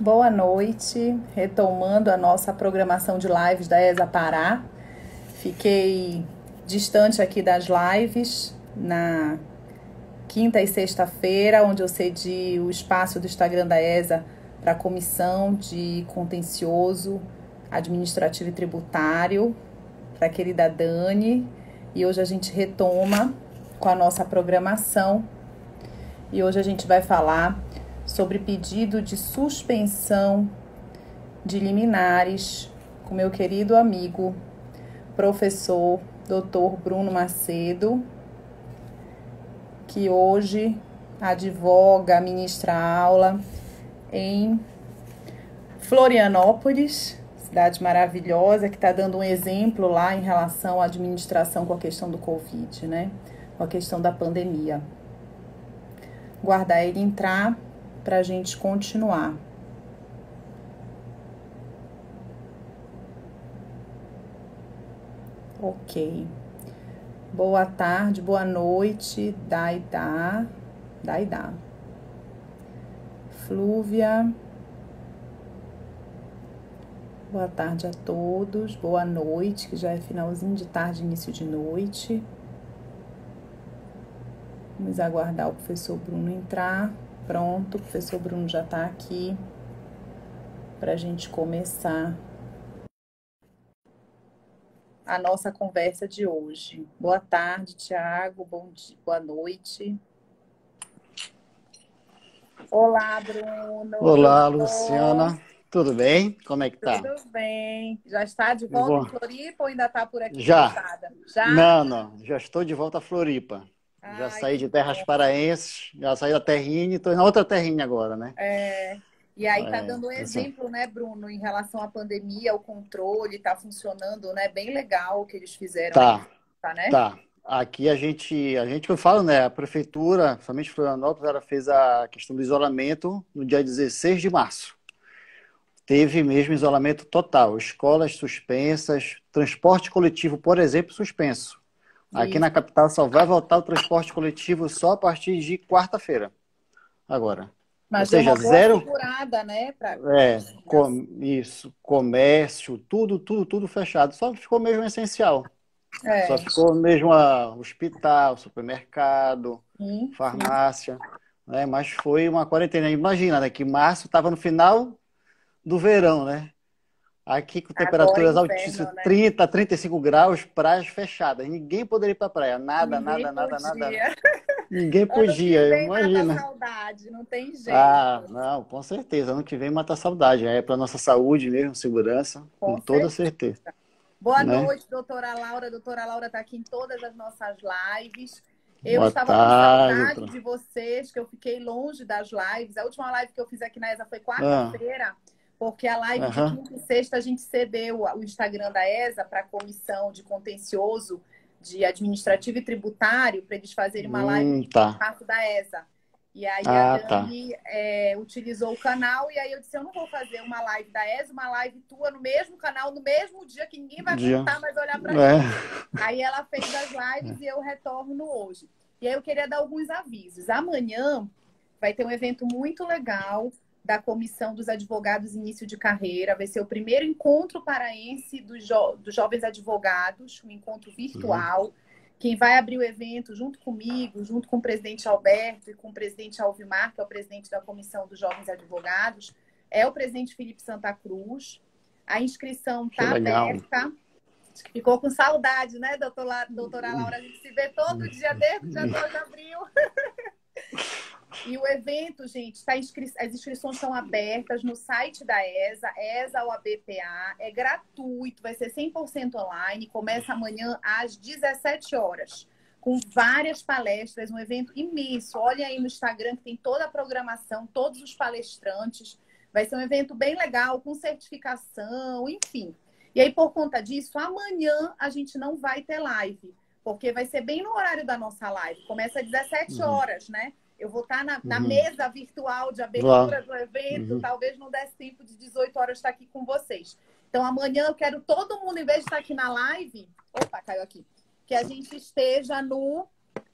Boa noite, retomando a nossa programação de lives da ESA Pará. Fiquei distante aqui das lives na quinta e sexta-feira, onde eu cedi o espaço do Instagram da ESA para a comissão de contencioso administrativo e tributário, para a querida Dani. E hoje a gente retoma com a nossa programação. E hoje a gente vai falar sobre pedido de suspensão de liminares com meu querido amigo, professor Dr. Bruno Macedo, que hoje advoga, ministra aula em Florianópolis, cidade maravilhosa, que está dando um exemplo lá em relação à administração com a questão do Covid, né? Com a questão da pandemia. Guardar ele entrar para a gente continuar. Ok. Boa tarde, boa noite, Daida. Daida. Flúvia. Boa tarde a todos. Boa noite, que já é finalzinho de tarde, início de noite. Vamos aguardar o professor Bruno entrar. Pronto, o professor Bruno já está aqui para a gente começar a nossa conversa de hoje. Boa tarde, Tiago. Bom dia, boa noite. Olá, Bruno. Olá, Luciana. Tudo bem? Como é que tá? Tudo bem. Já está de volta em Floripa ou ainda está por aqui? Já. Já. Não, não. Já estou de volta a Floripa. Já Ai, saí de terras paraenses, já saí da terrinha e estou na outra terrinha agora, né? É. E aí está é, dando um exemplo, assim. né, Bruno, em relação à pandemia, o controle está funcionando, né? Bem legal o que eles fizeram. Tá. Aí, tá, né? Tá. Aqui a gente, a gente, eu falo, né, a prefeitura, somente Florianópolis, ela fez a questão do isolamento no dia 16 de março. Teve mesmo isolamento total, escolas suspensas, transporte coletivo, por exemplo, suspenso. Aqui Isso. na capital só vai voltar o transporte coletivo só a partir de quarta-feira. Agora. Mas Ou seja, zero. Segurada, né? Pra... É, com... isso. Comércio, tudo, tudo, tudo fechado. Só ficou mesmo essencial. É. Só ficou mesmo a hospital, supermercado, sim, farmácia. Né? Mas foi uma quarentena. Imagina, né? Que março estava no final do verão, né? Aqui com temperaturas Agora, altíssimas, né? 30, 35 graus, praias fechadas. Ninguém poderia ir para a praia. Nada, Ninguém nada, podia. nada, nada. Ninguém podia, imagina. saudade, não tem jeito. Ah, não, com certeza. Ano que vem mata saudade. É para nossa saúde mesmo, segurança, com, com toda certeza. Boa né? noite, doutora Laura. Doutora Laura está aqui em todas as nossas lives. Eu Boa estava tarde, com saudade de vocês, que eu fiquei longe das lives. A última live que eu fiz aqui na ESA foi quarta-feira. Ah porque a live uhum. de quinta e sexta a gente cedeu o Instagram da ESA para a comissão de contencioso de administrativo e tributário para eles fazerem uma live hum, tá. parte da ESA. E aí ah, a tá. Dani tá. é, utilizou o canal e aí eu disse, eu não vou fazer uma live da ESA, uma live tua no mesmo canal, no mesmo dia, que ninguém vai dia. voltar mais olhar para é. mim. Aí ela fez as lives e eu retorno hoje. E aí eu queria dar alguns avisos. Amanhã vai ter um evento muito legal da Comissão dos Advogados Início de Carreira. Vai ser o primeiro encontro paraense dos, jo dos jovens advogados, um encontro virtual. Uhum. Quem vai abrir o evento junto comigo, junto com o presidente Alberto e com o presidente Alvimar, que é o presidente da Comissão dos Jovens Advogados, é o presidente Felipe Santa Cruz. A inscrição está aberta. Ficou com saudade, né, doutora, doutora Laura? A gente se vê todo dia desde o dia 2 de abril. E o evento, gente, tá inscri... as inscrições estão abertas no site da ESA, ESA ou ABPA. É gratuito, vai ser 100% online. Começa amanhã às 17 horas, com várias palestras, um evento imenso. Olha aí no Instagram que tem toda a programação, todos os palestrantes. Vai ser um evento bem legal, com certificação, enfim. E aí, por conta disso, amanhã a gente não vai ter live, porque vai ser bem no horário da nossa live. Começa às 17 uhum. horas, né? Eu vou estar na, na uhum. mesa virtual de abertura do evento. Uhum. Talvez não desse tempo de 18 horas estar aqui com vocês. Então, amanhã eu quero todo mundo, em vez de estar aqui na live, opa, caiu aqui, que a gente esteja no,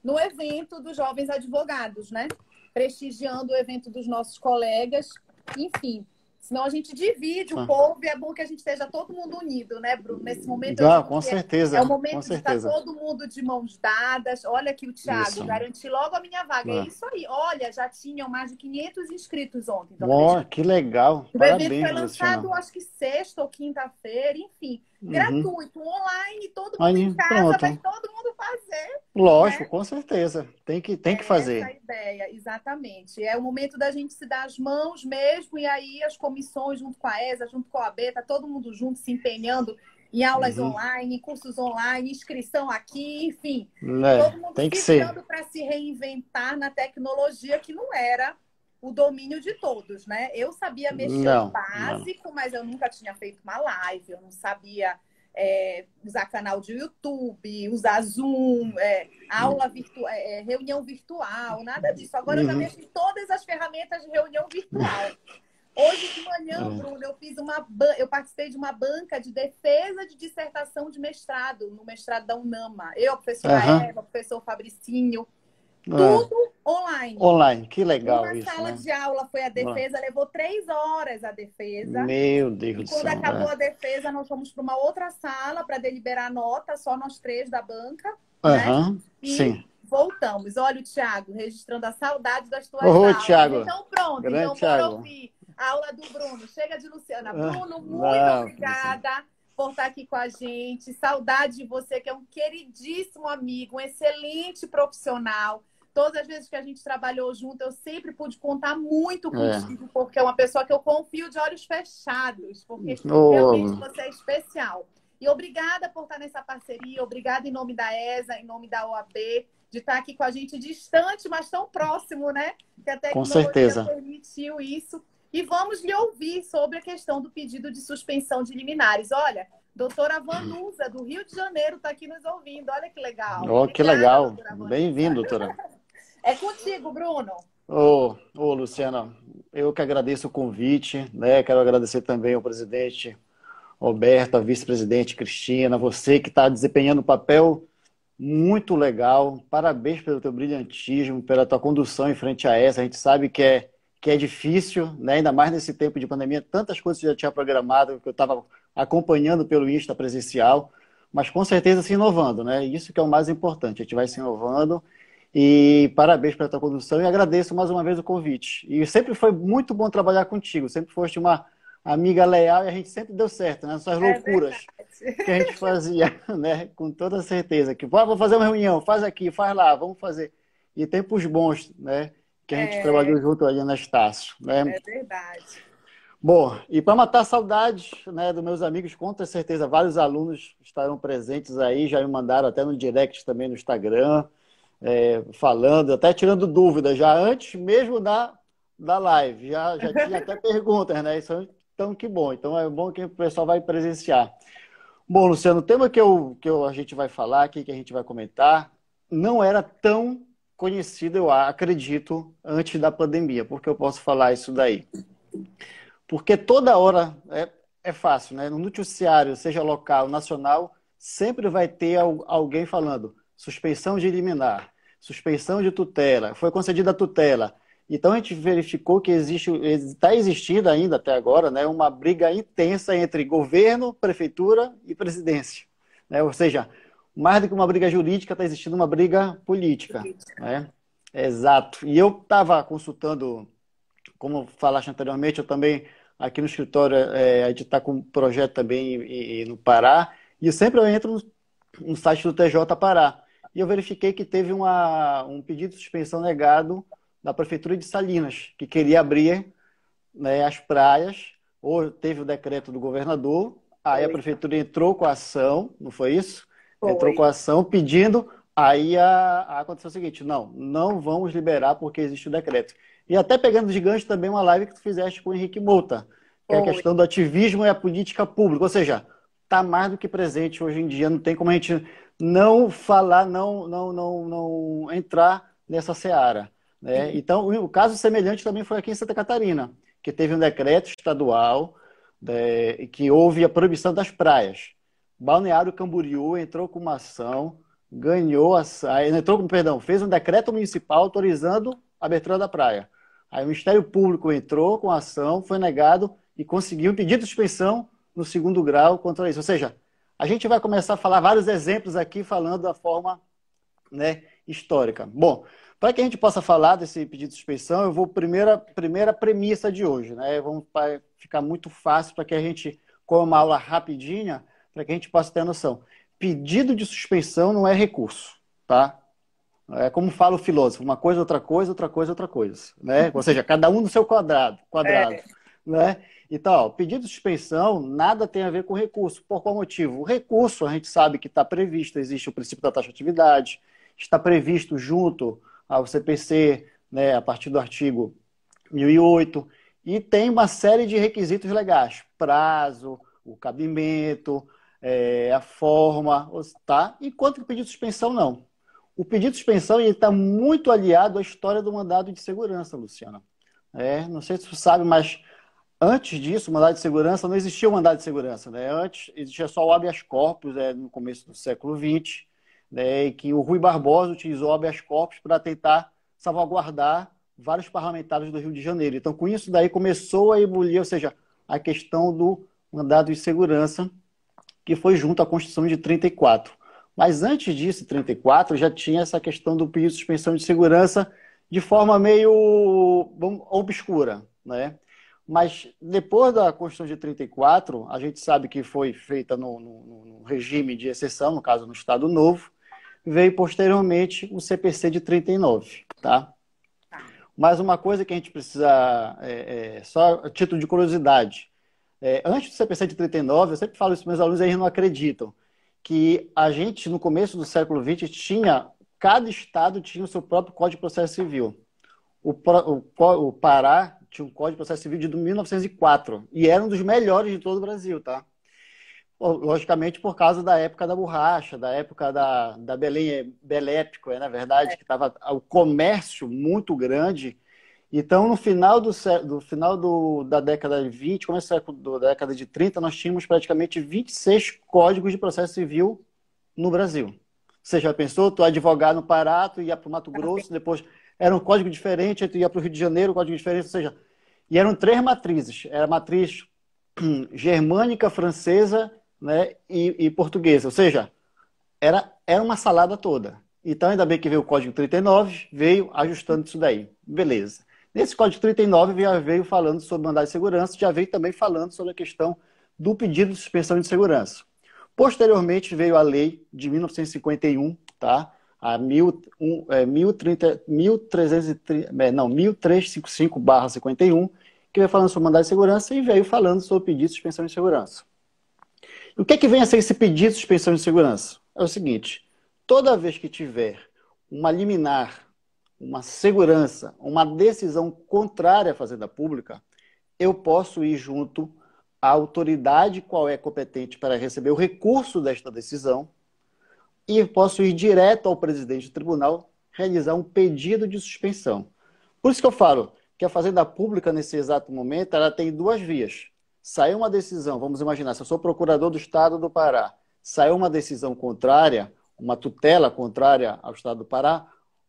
no evento dos jovens advogados, né? Prestigiando o evento dos nossos colegas. Enfim, Senão a gente divide o ah. povo e é bom que a gente esteja todo mundo unido, né, Bruno? Nesse momento. Ah, com certeza. É o momento de estar todo mundo de mãos dadas. Olha aqui o Thiago, garanti logo a minha vaga. É ah. É isso aí. Olha, já tinham mais de 500 inscritos ontem. Então, oh, que legal. O Parabéns, evento foi lançado, Luciana. acho que sexta ou quinta-feira, enfim. Uhum. Gratuito, online, todo mundo aí, em casa, pronto. vai todo mundo fazer. Lógico, né? com certeza. Tem que, tem é que fazer. Essa ideia, exatamente. É o momento da gente se dar as mãos mesmo, e aí as comissões, junto com a ESA, junto com a AB, tá todo mundo junto se empenhando em aulas uhum. online, em cursos online, inscrição aqui, enfim. É, todo mundo tem que ser. para se reinventar na tecnologia que não era o domínio de todos, né? Eu sabia mexer não, básico, não. mas eu nunca tinha feito uma live, eu não sabia é, usar canal de YouTube, usar Zoom, é, aula virtual, é, é, reunião virtual, nada disso. Agora uhum. eu já uhum. mexo em todas as ferramentas de reunião virtual. Hoje de manhã, uhum. Bruno, eu fiz uma eu participei de uma banca de defesa de dissertação de mestrado, no mestrado da UNAMA. Eu, a professora uhum. Eva, o professor Fabricinho, tudo online. Online, que legal Uma isso. Uma sala né? de aula foi a defesa, levou três horas a defesa. Meu Deus do céu. Quando acabou é. a defesa, nós fomos para uma outra sala para deliberar nota, só nós três da banca. Né? E sim. voltamos. Olha o Thiago, registrando a saudade das tuas Ô, aulas. Thiago. Então, pronto. Grande então, Thiago. ouvir a aula do Bruno. Chega de Luciana. Ah, Bruno, muito não, obrigada. Por estar aqui com a gente. Saudade de você, que é um queridíssimo amigo, um excelente profissional Todas as vezes que a gente trabalhou junto, eu sempre pude contar muito é. contigo, é. porque é uma pessoa que eu confio de olhos fechados, porque oh. realmente você é especial. E obrigada por estar nessa parceria, obrigada em nome da ESA, em nome da OAB, de estar aqui com a gente distante, mas tão próximo, né? Que a tecnologia com certeza. permitiu isso. E vamos lhe ouvir sobre a questão do pedido de suspensão de liminares. Olha, doutora Vanusa, do Rio de Janeiro, está aqui nos ouvindo. Olha que legal. Oh, que legal. Bem-vindo, doutora. É contigo, Bruno. Ô, ô, Luciana, eu que agradeço o convite, né? Quero agradecer também ao presidente Roberto, a vice-presidente Cristina, você que está desempenhando um papel muito legal. Parabéns pelo teu brilhantismo, pela tua condução em frente a essa. A gente sabe que é, que é difícil, né? ainda mais nesse tempo de pandemia, tantas coisas que já tinha programado, que eu estava acompanhando pelo Insta presencial, mas com certeza se inovando, né? Isso que é o mais importante. A gente vai se inovando e parabéns pela tua condução e agradeço mais uma vez o convite. E sempre foi muito bom trabalhar contigo, sempre foste uma amiga leal e a gente sempre deu certo, né? Essas é loucuras que a gente fazia, né? Com toda certeza. Que vamos fazer uma reunião, faz aqui, faz lá, vamos fazer. E tempos bons, né? Que a gente é... trabalhou junto ali na Estácio. Né? É verdade. Bom, e para matar saudades né, dos meus amigos, com certeza vários alunos estarão presentes aí, já me mandaram até no direct também no Instagram é, falando, até tirando dúvidas, já antes mesmo da, da live. Já, já tinha até perguntas, né? Isso, então, que bom. Então, é bom que o pessoal vai presenciar. Bom, Luciano, o tema que, eu, que eu, a gente vai falar aqui, que a gente vai comentar, não era tão conhecido, eu acredito, antes da pandemia. Porque eu posso falar isso daí? Porque toda hora é, é fácil, né? No noticiário, seja local, nacional, sempre vai ter alguém falando suspensão de liminar, suspensão de tutela, foi concedida a tutela. Então a gente verificou que existe, está existindo ainda até agora, né, uma briga intensa entre governo, prefeitura e presidência. Né? Ou seja, mais do que uma briga jurídica, está existindo uma briga política. política. Né? Exato. E eu estava consultando, como falaste anteriormente, eu também aqui no escritório, é, a gente está com um projeto também e, e no Pará, e sempre eu entro no, no site do TJ Pará e eu verifiquei que teve uma, um pedido de suspensão negado da Prefeitura de Salinas, que queria abrir né, as praias, ou teve o decreto do governador, aí foi. a Prefeitura entrou com a ação, não foi isso? Foi. Entrou com a ação pedindo, aí a, a aconteceu o seguinte, não, não vamos liberar porque existe o decreto. E até pegando de gancho também uma live que tu fizeste com o Henrique Mouta, que é a questão do ativismo e a política pública, ou seja, está mais do que presente hoje em dia, não tem como a gente não falar, não, não, não, não entrar nessa seara. Né? Então, o caso semelhante também foi aqui em Santa Catarina, que teve um decreto estadual né, que houve a proibição das praias. Balneário Camboriú entrou com uma ação, ganhou a, entrou com, perdão, fez um decreto municipal autorizando a abertura da praia. Aí o Ministério Público entrou com a ação, foi negado e conseguiu um pedido de suspensão no segundo grau contra isso. Ou seja, a gente vai começar a falar vários exemplos aqui falando da forma né, histórica. Bom, para que a gente possa falar desse pedido de suspensão, eu vou primeira primeira premissa de hoje, né? Vamos ficar muito fácil para que a gente com uma aula rapidinha, para que a gente possa ter noção. Pedido de suspensão não é recurso, tá? É como fala o filósofo, uma coisa, outra coisa, outra coisa, outra coisa, né? Ou seja, cada um no seu quadrado, quadrado, é. né? Então, pedido de suspensão nada tem a ver com recurso. Por qual motivo? O recurso, a gente sabe que está previsto, existe o princípio da taxa de atividade, está previsto junto ao CPC, né, a partir do artigo 1008, e tem uma série de requisitos legais, prazo, o cabimento, é, a forma, tá? Enquanto que o pedido de suspensão não. O pedido de suspensão está muito aliado à história do mandado de segurança, Luciana. É, não sei se você sabe, mas antes disso, o mandado de segurança, não existia o mandado de segurança. Né? Antes existia só o habeas corpus, é, no começo do século XX, né, que o Rui Barbosa utilizou o habeas corpus para tentar salvaguardar vários parlamentares do Rio de Janeiro. Então, com isso daí começou a ebulir, ou seja, a questão do mandado de segurança, que foi junto à Constituição de 34. Mas antes disso, 34, já tinha essa questão do pedido de suspensão de segurança de forma meio obscura, né? Mas depois da Constituição de 34, a gente sabe que foi feita no, no, no regime de exceção, no caso no Estado Novo, veio posteriormente o CPC de 39, tá? tá? Mas uma coisa que a gente precisa, é, é, só a título de curiosidade, é, antes do CPC de 39, eu sempre falo isso para meus alunos e eles não acreditam, que a gente, no começo do século XX, tinha, cada estado tinha o seu próprio Código de Processo Civil. O, o, o Pará tinha um Código de Processo Civil de 1904 e era um dos melhores de todo o Brasil, tá? Logicamente por causa da época da borracha, da época da, da Belém Belépico, é, na verdade, é. que estava o comércio muito grande então, no final, do, do final do, da década de 20, começo da década de 30, nós tínhamos praticamente 26 códigos de processo civil no Brasil. Você já pensou? Tu advogado no Pará, tu ia para o Mato Grosso, depois era um código diferente, tu ia para o Rio de Janeiro, um código diferente, ou seja, e eram três matrizes. Era a matriz germânica, francesa né, e, e portuguesa. Ou seja, era, era uma salada toda. Então, ainda bem que veio o código 39, veio ajustando isso daí. Beleza. Nesse Código 39 já veio falando sobre mandado de segurança, já veio também falando sobre a questão do pedido de suspensão de segurança. Posteriormente veio a lei de 1951, tá? A mil, um, é, 1030, 1330, é, 1355-51, que veio falando sobre mandado de segurança e veio falando sobre pedido de suspensão de segurança. o que é que vem a ser esse pedido de suspensão de segurança? É o seguinte, toda vez que tiver uma liminar uma segurança, uma decisão contrária à fazenda pública, eu posso ir junto à autoridade qual é competente para receber o recurso desta decisão e posso ir direto ao presidente do tribunal realizar um pedido de suspensão. Por isso que eu falo que a fazenda pública nesse exato momento ela tem duas vias. Saiu uma decisão, vamos imaginar, se eu sou procurador do Estado do Pará, saiu uma decisão contrária, uma tutela contrária ao Estado do Pará,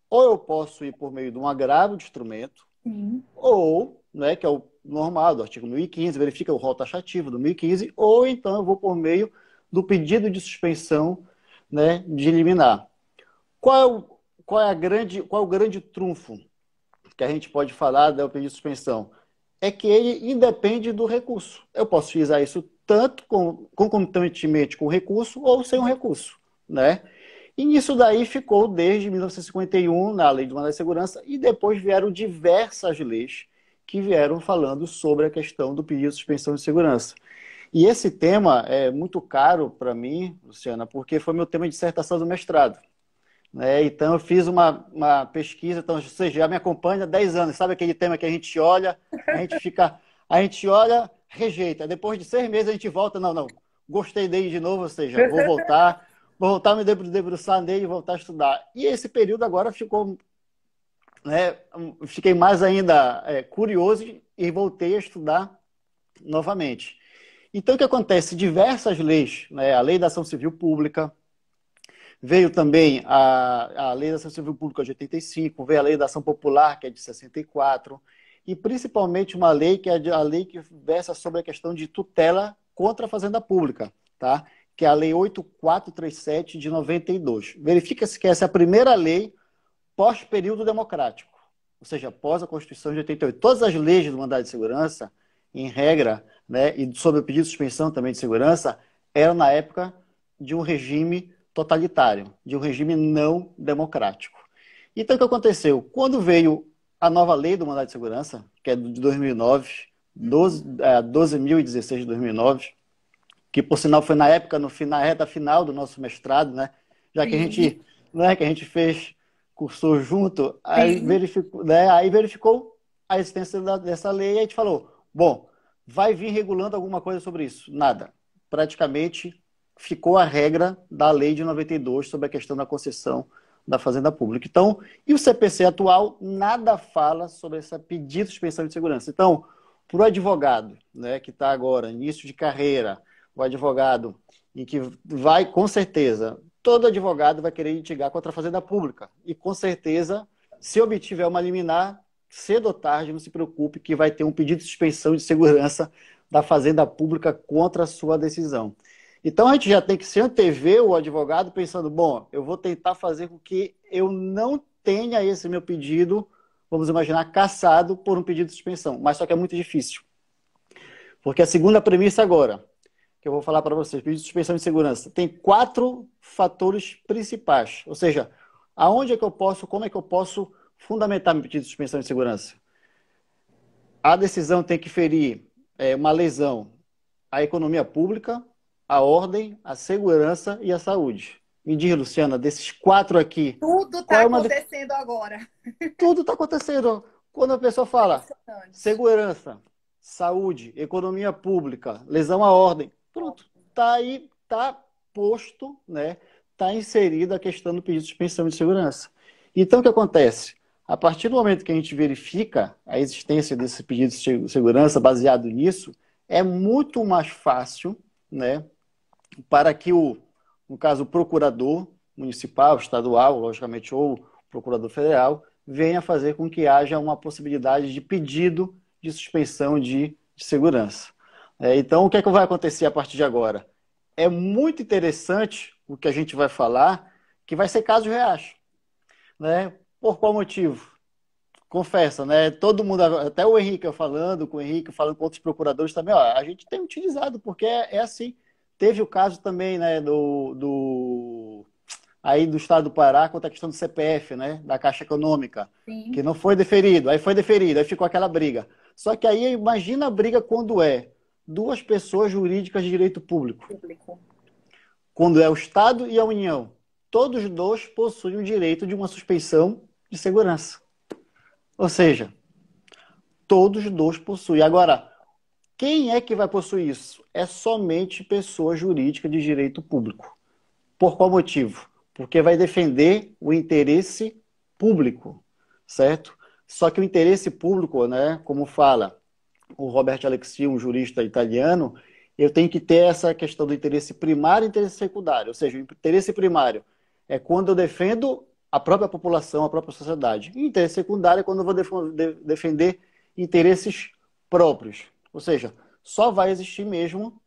ou eu posso ir por meio de um agravo de instrumento, uhum. ou, né, que é o normal do artigo 1015, verifica o rol taxativo do 1015, ou então eu vou por meio do pedido de suspensão né, de liminar. Qual é, o, qual é, a grande, qual é o grande trunfo que a gente pode falar do pedido de suspensão? É que ele independe do recurso. Eu posso utilizar isso tanto com, concomitantemente com o recurso ou sem o recurso. Né? E isso daí ficou desde 1951 na Lei de Mandado de Segurança e depois vieram diversas leis que vieram falando sobre a questão do pedido de suspensão de segurança. E esse tema é muito caro para mim, Luciana, porque foi meu tema de dissertação do mestrado. Né? Então, eu fiz uma, uma pesquisa, então você já me acompanha há 10 anos. Sabe aquele tema que a gente olha, a gente fica, a gente olha, rejeita. Depois de seis meses a gente volta, não, não, gostei dele de novo, ou seja, vou voltar voltar a me debruçar nele e voltar a estudar. E esse período agora ficou. Né, fiquei mais ainda é, curioso e voltei a estudar novamente. Então, o que acontece? Diversas leis, né, a Lei da Ação Civil Pública, veio também a, a Lei da Ação Civil Pública de 85, veio a Lei da Ação Popular, que é de 64, e principalmente uma lei que é a lei que versa sobre a questão de tutela contra a fazenda pública, tá? que é a Lei 8437 de 92. Verifica-se que essa é a primeira lei pós-período democrático, ou seja, após a Constituição de 88. Todas as leis do mandado de segurança, em regra, né, e sobre o pedido de suspensão também de segurança, eram na época de um regime totalitário, de um regime não democrático. Então, o que aconteceu? Quando veio a nova lei do mandado de segurança, que é de 2009, 12, é, 12.016 de 2009, que por sinal foi na época, no, na reta final do nosso mestrado, né? Já que a gente, né, que a gente fez, cursou junto, aí verificou, né, aí verificou a existência da, dessa lei e a gente falou, bom, vai vir regulando alguma coisa sobre isso? Nada. Praticamente ficou a regra da lei de 92 sobre a questão da concessão da fazenda pública. Então, e o CPC atual nada fala sobre esse pedido de suspensão de segurança. Então, para o advogado, né, que está agora início de carreira, o advogado em que vai, com certeza, todo advogado vai querer litigar contra a fazenda pública. E com certeza, se obtiver uma liminar, cedo ou tarde, não se preocupe que vai ter um pedido de suspensão de segurança da fazenda pública contra a sua decisão. Então a gente já tem que se antever o advogado pensando, bom, eu vou tentar fazer com que eu não tenha esse meu pedido, vamos imaginar, caçado por um pedido de suspensão. Mas só que é muito difícil. Porque a segunda premissa agora, que eu vou falar para vocês, pedido de suspensão de segurança, tem quatro fatores principais. Ou seja, aonde é que eu posso, como é que eu posso fundamentar meu pedido de suspensão de segurança? A decisão tem que ferir é, uma lesão à economia pública, a ordem, a segurança e a saúde. Me diz, Luciana, desses quatro aqui. Tudo está é acontecendo agora. Tudo está acontecendo. Quando a pessoa fala segurança, saúde, economia pública, lesão à ordem, pronto, está aí, está posto, né? Está inserida a questão do pedido de suspensão de segurança. Então, o que acontece? A partir do momento que a gente verifica a existência desse pedido de segurança baseado nisso, é muito mais fácil, né, para que o, no caso, o procurador municipal, estadual, logicamente, ou procurador federal, venha fazer com que haja uma possibilidade de pedido de suspensão de, de segurança. É, então, o que é que vai acontecer a partir de agora? É muito interessante o que a gente vai falar, que vai ser caso reais. Né? Por qual motivo? Confessa, né? Todo mundo, até o Henrique falando, com o Henrique falando com outros procuradores também, ó, a gente tem utilizado, porque é, é assim. Teve o caso também, né, do, do aí do estado do Pará quanto à questão do CPF, né, da Caixa Econômica, Sim. que não foi deferido, aí foi deferido, aí ficou aquela briga. Só que aí imagina a briga quando é duas pessoas jurídicas de direito público. público. Quando é o Estado e a União. Todos dois possuem o direito de uma suspensão de segurança. Ou seja, todos dois possuem. Agora, quem é que vai possuir isso? É somente pessoa jurídica de direito público. Por qual motivo? Porque vai defender o interesse público, certo? Só que o interesse público, né, como fala o Roberto Alexi, um jurista italiano, eu tenho que ter essa questão do interesse primário e interesse secundário. Ou seja, o interesse primário é quando eu defendo a própria população, a própria sociedade. E interesse secundário é quando eu vou defender interesses próprios. Ou seja, só vai existir mesmo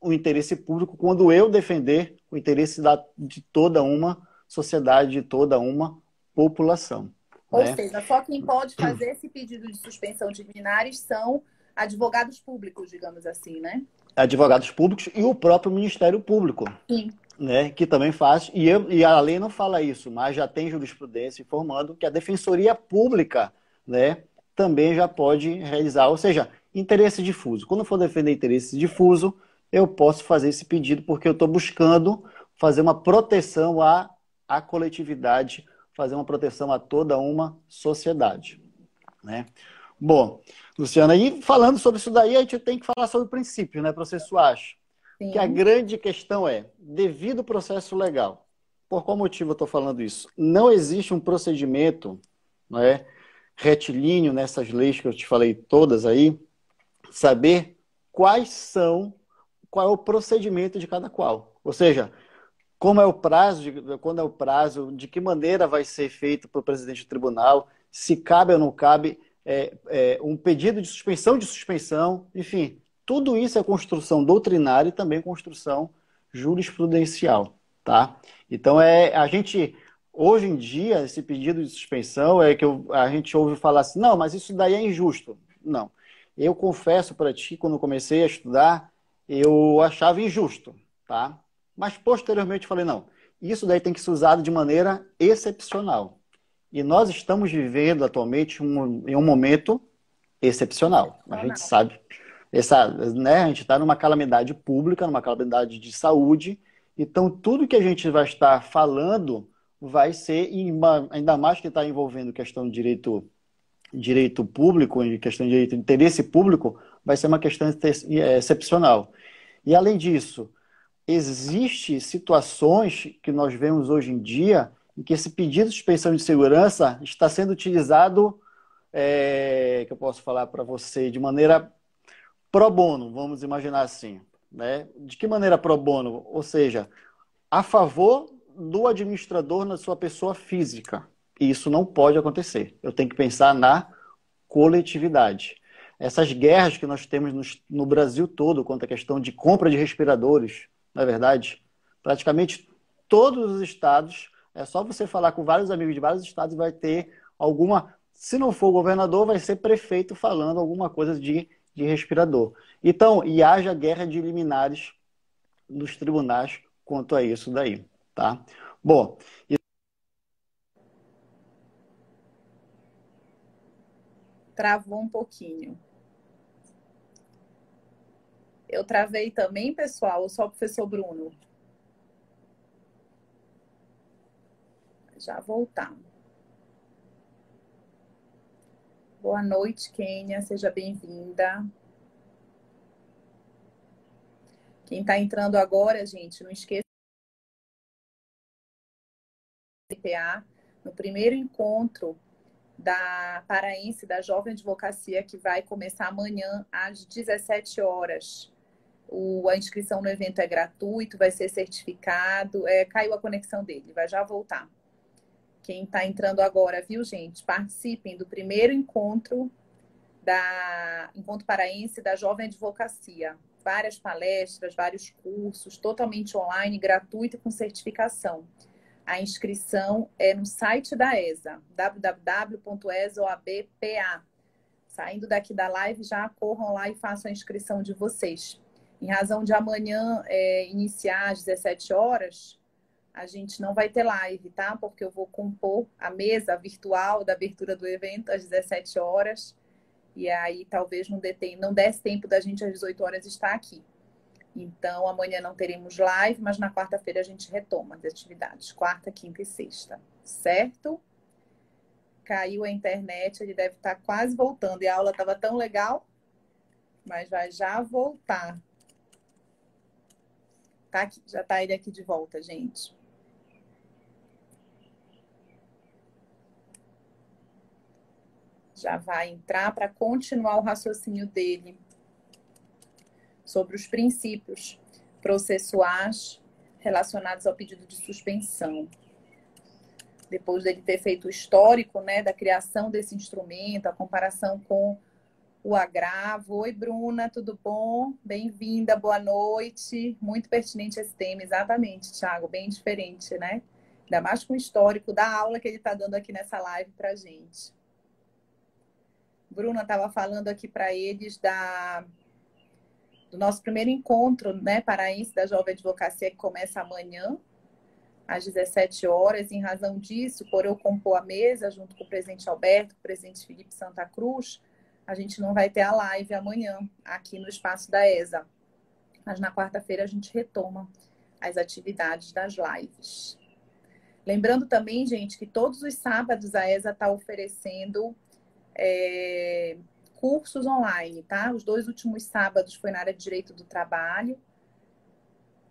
o interesse público quando eu defender o interesse da, de toda uma sociedade, de toda uma população. Ou né? seja, só quem pode fazer esse pedido de suspensão de liminares são advogados públicos, digamos assim, né? Advogados públicos e o próprio Ministério Público. Sim. Né, que também faz, e, eu, e a lei não fala isso, mas já tem jurisprudência informando que a Defensoria Pública né, também já pode realizar. Ou seja, interesse difuso. Quando for defender interesse difuso, eu posso fazer esse pedido porque eu estou buscando fazer uma proteção à, à coletividade, fazer uma proteção a toda uma sociedade. Né? Bom, Luciana, e falando sobre isso daí, a gente tem que falar sobre o princípio né, processuais. Sim. Que a grande questão é, devido ao processo legal, por qual motivo eu estou falando isso? Não existe um procedimento não é, retilíneo nessas leis que eu te falei todas aí, saber quais são, qual é o procedimento de cada qual. Ou seja, como é o prazo, de, quando é o prazo, de que maneira vai ser feito para o presidente do tribunal, se cabe ou não cabe. É, é, um pedido de suspensão de suspensão, enfim, tudo isso é construção doutrinária e também construção jurisprudencial, tá? Então é a gente hoje em dia esse pedido de suspensão é que eu, a gente ouve falar assim, não, mas isso daí é injusto. Não, eu confesso para ti quando comecei a estudar eu achava injusto, tá? Mas posteriormente falei não, isso daí tem que ser usado de maneira excepcional. E nós estamos vivendo atualmente um, em um momento excepcional. A gente sabe, essa, né, a gente está numa calamidade pública, numa calamidade de saúde. Então, tudo que a gente vai estar falando vai ser, ainda mais que está envolvendo questão de direito, direito público, questão de direito de interesse público, vai ser uma questão excepcional. E, além disso, existem situações que nós vemos hoje em dia em que esse pedido de suspensão de segurança está sendo utilizado, é, que eu posso falar para você, de maneira pro bono, vamos imaginar assim. Né? De que maneira pro bono? Ou seja, a favor do administrador na sua pessoa física. E isso não pode acontecer. Eu tenho que pensar na coletividade. Essas guerras que nós temos no, Brasil todo quanto à questão de compra de respiradores, na é verdade, praticamente todos os estados é só você falar com vários amigos de vários estados e vai ter alguma. Se não for governador, vai ser prefeito falando alguma coisa de, de respirador. Então, e haja guerra de liminares nos tribunais quanto a isso daí, tá? Bom. E... Travou um pouquinho. Eu travei também, pessoal, ou só o professor Bruno? Já voltar. Boa noite, Kênia, seja bem-vinda. Quem está entrando agora, gente, não esqueça PA, no primeiro encontro da Paraense da Jovem Advocacia, que vai começar amanhã às 17 horas. O, a inscrição no evento é gratuito, vai ser certificado. É, caiu a conexão dele, vai já voltar quem está entrando agora, viu, gente? Participem do primeiro encontro da Encontro Paraense da Jovem Advocacia. Várias palestras, vários cursos, totalmente online, gratuito com certificação. A inscrição é no site da ESA, www.esoabpa. Saindo daqui da live, já corram lá e façam a inscrição de vocês. Em razão de amanhã é, iniciar às 17 horas, a gente não vai ter live, tá? Porque eu vou compor a mesa virtual da abertura do evento às 17 horas. E aí talvez não, detém, não desse tempo da gente às 18 horas estar aqui. Então, amanhã não teremos live, mas na quarta-feira a gente retoma as atividades. Quarta, quinta e sexta. Certo? Caiu a internet, ele deve estar quase voltando. E a aula estava tão legal, mas vai já voltar. Tá aqui, já está ele aqui de volta, gente. Já vai entrar para continuar o raciocínio dele sobre os princípios processuais relacionados ao pedido de suspensão. Depois dele ter feito o histórico né, da criação desse instrumento, a comparação com o agravo. Oi, Bruna, tudo bom? Bem-vinda, boa noite. Muito pertinente esse tema, exatamente, Thiago, bem diferente, né? Ainda mais com o histórico da aula que ele está dando aqui nessa live para gente. Bruna estava falando aqui para eles da, do nosso primeiro encontro né, paraense da Jovem Advocacia, que começa amanhã, às 17 horas. Em razão disso, por eu compor a mesa junto com o presidente Alberto, o presidente Felipe Santa Cruz, a gente não vai ter a live amanhã aqui no espaço da ESA. Mas na quarta-feira a gente retoma as atividades das lives. Lembrando também, gente, que todos os sábados a ESA está oferecendo é, cursos online, tá? Os dois últimos sábados foi na área de direito do trabalho.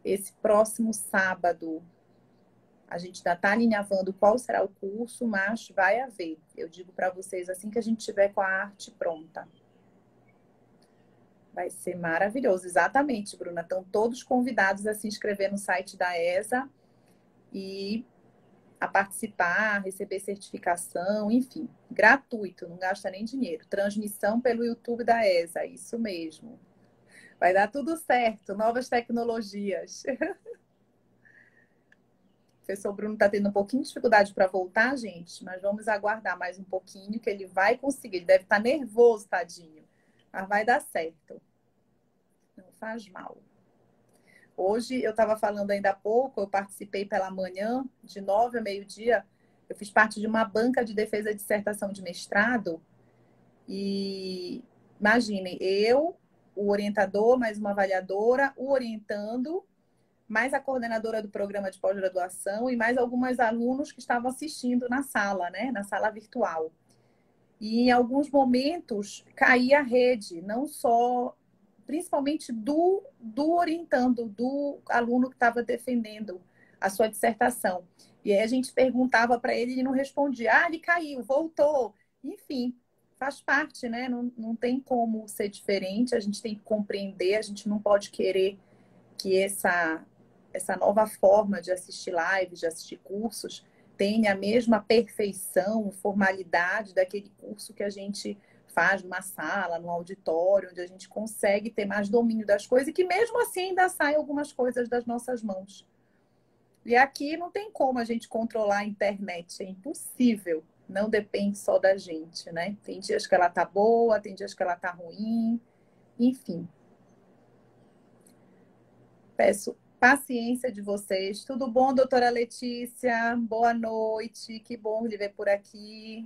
Esse próximo sábado a gente ainda está alinhavando qual será o curso, mas vai haver. Eu digo para vocês assim que a gente tiver com a arte pronta. Vai ser maravilhoso, exatamente, Bruna. Estão todos convidados a se inscrever no site da ESA e a participar, receber certificação, enfim, gratuito, não gasta nem dinheiro. Transmissão pelo YouTube da ESA, isso mesmo. Vai dar tudo certo, novas tecnologias. o professor Bruno está tendo um pouquinho de dificuldade para voltar, gente, mas vamos aguardar mais um pouquinho que ele vai conseguir. Ele deve estar tá nervoso, tadinho, mas vai dar certo. Não faz mal. Hoje, eu estava falando ainda há pouco, eu participei pela manhã, de nove a meio-dia, eu fiz parte de uma banca de defesa de dissertação de mestrado. E imaginem, eu, o orientador, mais uma avaliadora, o orientando, mais a coordenadora do programa de pós-graduação e mais alguns alunos que estavam assistindo na sala, né, na sala virtual. E em alguns momentos caía a rede, não só principalmente do, do orientando, do aluno que estava defendendo a sua dissertação. E aí a gente perguntava para ele, ele não respondia. Ah, ele caiu, voltou. Enfim, faz parte, né? Não, não tem como ser diferente, a gente tem que compreender, a gente não pode querer que essa, essa nova forma de assistir lives, de assistir cursos, tenha a mesma perfeição, formalidade daquele curso que a gente faz numa sala, num auditório, onde a gente consegue ter mais domínio das coisas e que mesmo assim ainda saem algumas coisas das nossas mãos. E aqui não tem como a gente controlar a internet, é impossível. Não depende só da gente, né? Tem dias que ela tá boa, tem dias que ela tá ruim, enfim. Peço paciência de vocês. Tudo bom, doutora Letícia? Boa noite. Que bom lhe ver por aqui.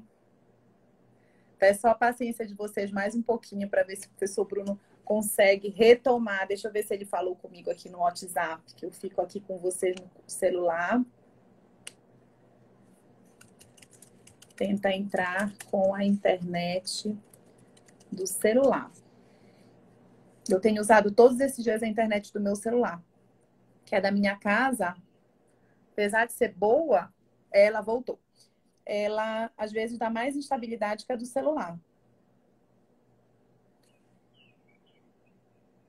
Peço a paciência de vocês mais um pouquinho para ver se o professor Bruno consegue retomar. Deixa eu ver se ele falou comigo aqui no WhatsApp, que eu fico aqui com vocês no celular. Tenta entrar com a internet do celular. Eu tenho usado todos esses dias a internet do meu celular, que é da minha casa. Apesar de ser boa, ela voltou ela às vezes dá mais instabilidade que a do celular.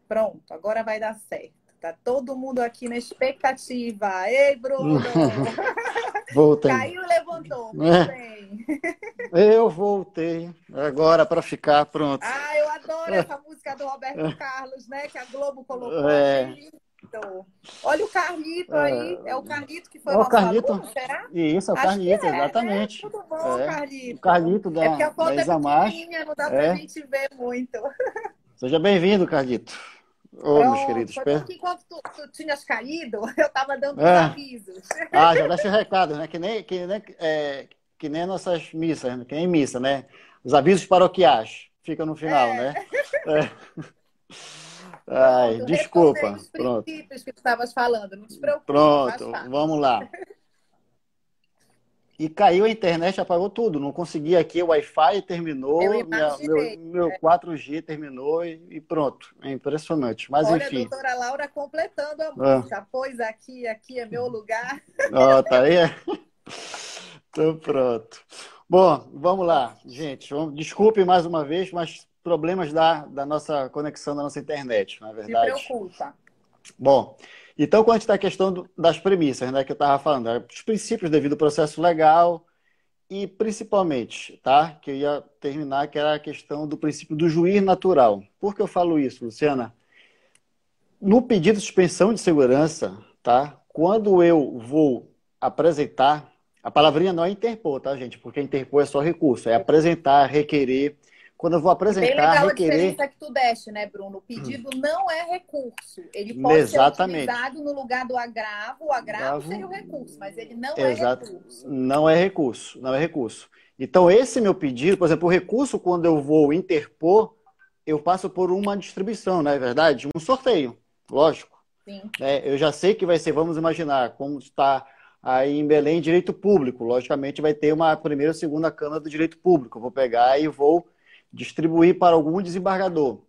Pronto, agora vai dar certo. Tá todo mundo aqui na expectativa. Ei, Bruno! Voltei. Caiu e levantou. É. Eu voltei agora para ficar pronto. Ah, eu adoro essa música do Roberto Carlos, né? Que a Globo colocou. É. Carlito. Olha o Carlito aí. É, é o Carlito que foi o Carlito. Aluno, será? Isso, é o Carlito, é, né? exatamente. Né? Tudo bom, é. Carlito. O Carlito da, é porque a foto da. É não dá pra é. gente ver muito. Seja bem-vindo, Carlito. Ô, oh, meus queridos. Foi porque enquanto tu, tu, tinhas caído, eu estava dando é. avisos. Ah, já deixa o recado, né? Que nem, que, nem, é, que nem nossas missas, que nem missa, né? Os avisos paroquiais. Fica no final, é. né? É. Ai, Pronto, desculpa. Os Pronto. que estavas falando, não te preocupe. Pronto, vamos lá. E caiu a internet, apagou tudo. Não consegui aqui, o Wi-Fi terminou, minha, meu, meu é. 4G terminou e, e, pronto. É impressionante. Mas Olha, enfim. a doutora Laura completando a ah. música. Ah. Pois aqui, aqui é meu lugar. Ó, oh, tá aí? Então pronto. Bom, vamos lá, gente. Desculpe mais uma vez, mas problemas da, da nossa conexão da nossa internet, não é verdade? Se preocupa. Bom, então quando a gente está a questão do, das premissas, né, que eu estava falando, é, os princípios devido ao processo legal e principalmente, tá, que eu ia terminar, que era a questão do princípio do juiz natural. Por que eu falo isso, Luciana? No pedido de suspensão de segurança, tá, quando eu vou apresentar, a palavrinha não é interpor, tá, gente? Porque interpor é só recurso, é apresentar, requerer quando eu vou apresentar, Bem legal requerer... a diferença que tu deste, né, Bruno? O pedido hum. não é recurso. Ele pode Exatamente. ser utilizado no lugar do agravo. O agravo, seria o recurso, mas ele não é Exato. é recurso. Não é recurso, não é recurso. Então, esse meu pedido, por exemplo, o recurso, quando eu vou interpor, eu passo por uma distribuição, não é verdade? Um sorteio, lógico. Sim. É, eu já sei que vai ser, vamos imaginar, como está aí em Belém, direito público. Logicamente, vai ter uma primeira ou segunda Câmara do Direito Público. Eu vou pegar e vou distribuir para algum desembargador.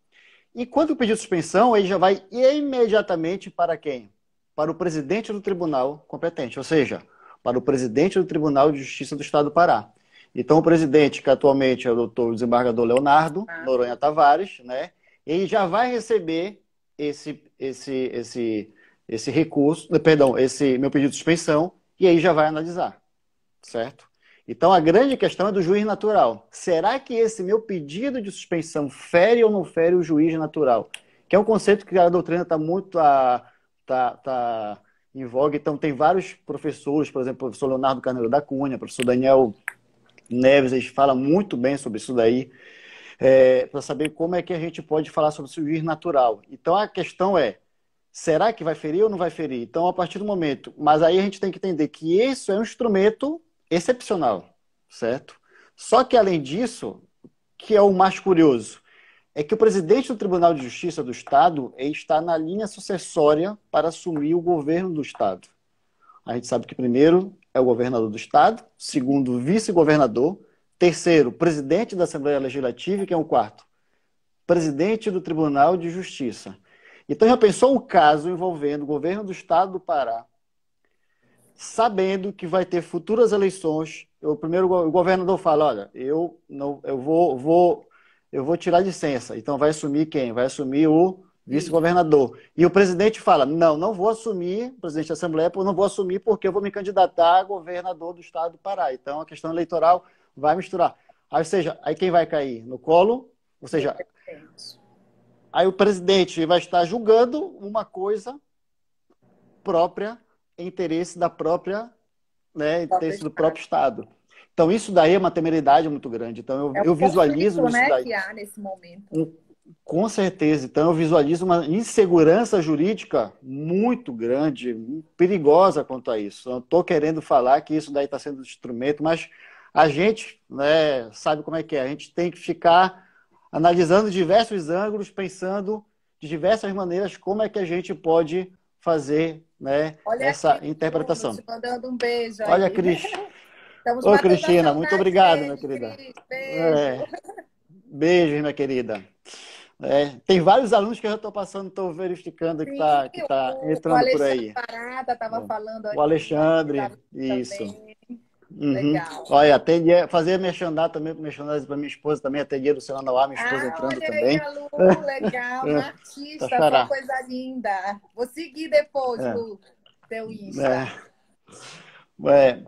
E quando o pedido de suspensão, ele já vai imediatamente para quem? Para o presidente do tribunal competente, ou seja, para o presidente do Tribunal de Justiça do Estado do Pará. Então, o presidente, que atualmente é o doutor desembargador Leonardo ah. Noronha Tavares, né, ele já vai receber esse, esse, esse, esse recurso, perdão, esse meu pedido de suspensão, e aí já vai analisar. certo? Então a grande questão é do juiz natural. Será que esse meu pedido de suspensão fere ou não fere o juiz natural? Que é um conceito que a doutrina está muito a, tá, tá em voga. Então tem vários professores, por exemplo, o professor Leonardo Carneiro da Cunha, o professor Daniel Neves, eles falam muito bem sobre isso daí, é, para saber como é que a gente pode falar sobre o juiz natural. Então a questão é, será que vai ferir ou não vai ferir? Então, a partir do momento. Mas aí a gente tem que entender que isso é um instrumento excepcional, certo? Só que, além disso, que é o mais curioso, é que o presidente do Tribunal de Justiça do Estado está na linha sucessória para assumir o governo do Estado. A gente sabe que primeiro é o governador do Estado, segundo, vice-governador, terceiro, presidente da Assembleia Legislativa, e quem é o quarto? Presidente do Tribunal de Justiça. Então já pensou um caso envolvendo o governo do Estado do Pará, sabendo que vai ter futuras eleições. O primeiro o governador fala, olha, eu não, eu vou, vou, eu vou tirar licença. Então vai assumir quem? Vai assumir o vice-governador. E o presidente fala, não, não vou assumir, presidente da Assembleia, não vou assumir porque eu vou me candidatar a governador do Estado do Pará. Então a questão eleitoral vai misturar. Aí, ou seja, aí quem vai cair no colo? Ou seja, aí o presidente vai estar julgando uma coisa própria interesse da própria, né, interesse do próprio Estado. Então, isso daí é uma temeridade muito grande. Então, eu, é eu visualizo isso né, que há nesse momento. Um, com certeza. Então, eu visualizo uma insegurança jurídica muito grande, perigosa quanto a isso. Eu estou querendo falar que isso daí está sendo instrumento, mas a gente né, sabe como é que é. A gente tem que ficar analisando diversos ângulos, pensando de diversas maneiras como é que a gente pode fazer né, Olha essa aqui, interpretação. mandando um beijo. Aí. Olha, Cris. Ô, Cristina, muito obrigado, minha querida. Cris, beijo. É, beijo, minha querida. É, tem vários alunos que eu já estou passando, estou verificando Sim, que está que tá entrando por aí. Parada estava falando O Alexandre, isso. Uhum. Legal. Olha, atendia, fazia merchandising também, merchandising para minha esposa também, atendia Luciana Nauá, minha esposa ah, entrando olha também. Aí, Lu, legal, uma artista, só coisa linda. Vou seguir depois, é. Lu, teu Insta. É. é.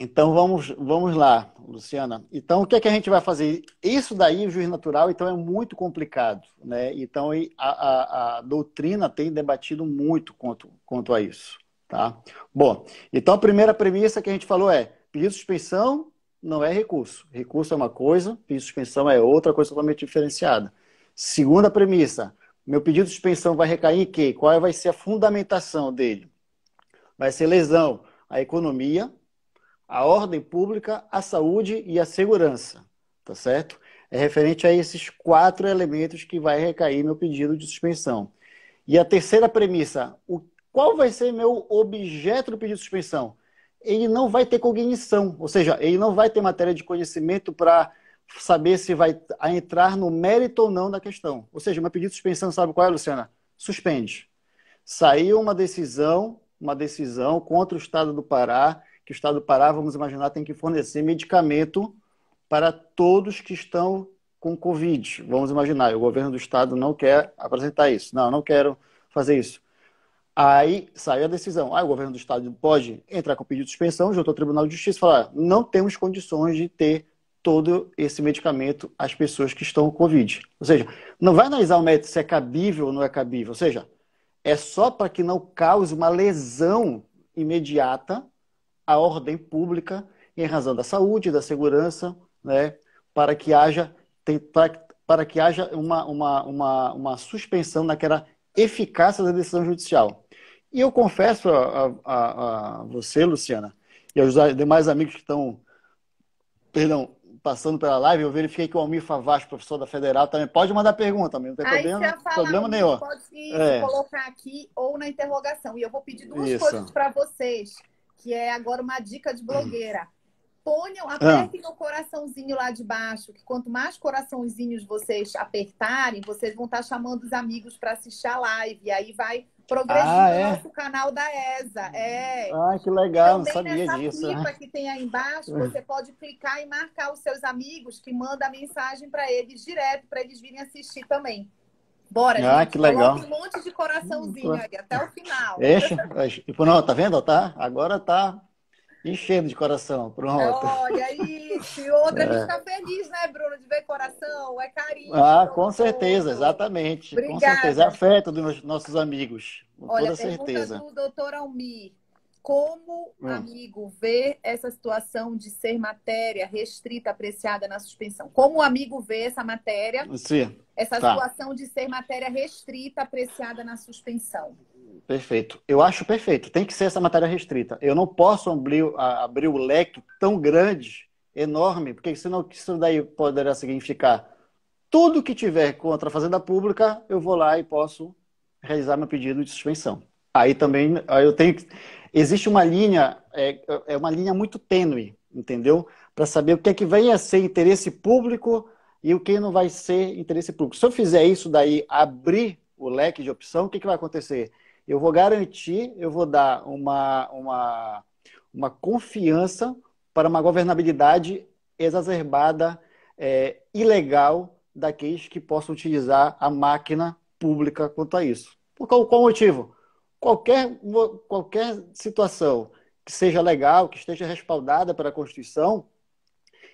Então vamos, vamos lá, Luciana. Então o que é que a gente vai fazer? Isso daí, o juiz natural, então é muito complicado, né? Então a, a, a doutrina tem debatido muito quanto, quanto a isso, tá? Bom, então a primeira premissa que a gente falou é Pedido de suspensão não é recurso. Recurso é uma coisa, pedido de suspensão é outra coisa totalmente diferenciada. Segunda premissa, meu pedido de suspensão vai recair em quê? Qual vai ser a fundamentação dele? Vai ser lesão à economia, à ordem pública, à saúde e à segurança, tá certo? É referente a esses quatro elementos que vai recair meu pedido de suspensão. E a terceira premissa, o, qual vai ser meu objeto do pedido de suspensão? Ele não vai ter cognição, ou seja, ele não vai ter matéria de conhecimento para saber se vai entrar no mérito ou não da questão. Ou seja, meu pedido de suspensão, sabe qual é, Luciana? Suspende. Saiu uma decisão, uma decisão contra o Estado do Pará, que o Estado do Pará, vamos imaginar, tem que fornecer medicamento para todos que estão com Covid. Vamos imaginar, o governo do Estado não quer apresentar isso. Não, não quero fazer isso. Aí saiu a decisão. Aí o governo do estado pode entrar com pedido de suspensão, junto ao Tribunal de Justiça e falar: não temos condições de ter todo esse medicamento às pessoas que estão com Covid. Ou seja, não vai analisar o método se é cabível ou não é cabível. Ou seja, é só para que não cause uma lesão imediata à ordem pública em razão da saúde, da segurança, né, para que haja, para, para que haja uma, uma, uma, uma suspensão naquela eficácia da decisão judicial. E eu confesso a, a, a você, Luciana, e aos demais amigos que estão, perdão, passando pela live, eu verifiquei que o Almir Favaz, professor da Federal, também pode mandar pergunta, não tem Aí problema, falar, problema nenhum. Pode é. colocar aqui ou na interrogação. E eu vou pedir duas Isso. coisas para vocês, que é agora uma dica de blogueira. Ponham, apertem ah. o coraçãozinho lá de baixo, que quanto mais coraçãozinhos vocês apertarem, vocês vão estar chamando os amigos para assistir a live. E aí vai progredindo ah, é? nosso canal da ESA. É. Ah, que legal, Também não sabia nessa disso. Nessa que tem aí embaixo, você pode clicar e marcar os seus amigos que manda a mensagem para eles direto, para eles virem assistir também. Bora, ah, gente. que legal. um monte de coraçãozinho aí, até o final. Deixa. E, pronto, tá vendo? Tá? Agora tá enchendo de coração. Pronto. Olha isso. E outra, é. a gente fica feliz, né, Bruno, de ver coração. É carinho. Ah, com certeza, exatamente. Obrigada. Com certeza. É afeto dos nossos amigos. Com Olha, toda certeza. do doutor Almir. Como, hum. amigo, vê essa situação de ser matéria restrita, apreciada na suspensão? Como o amigo vê essa matéria, Sim. essa tá. situação de ser matéria restrita, apreciada na suspensão? Perfeito. Eu acho perfeito. Tem que ser essa matéria restrita. Eu não posso abrir, abrir o leque tão grande, enorme, porque senão isso daí poderá significar tudo que tiver contra a Fazenda Pública, eu vou lá e posso realizar meu pedido de suspensão. Aí também eu tenho existe uma linha é, é uma linha muito tênue, entendeu? Para saber o que é que vem a ser interesse público e o que não vai ser interesse público. Se eu fizer isso daí, abrir o leque de opção, o que, que vai acontecer? Eu vou garantir, eu vou dar uma, uma, uma confiança para uma governabilidade exacerbada, é, ilegal, daqueles que possam utilizar a máquina pública quanto a isso. Por qual, qual motivo? Qualquer, qualquer situação que seja legal, que esteja respaldada pela Constituição,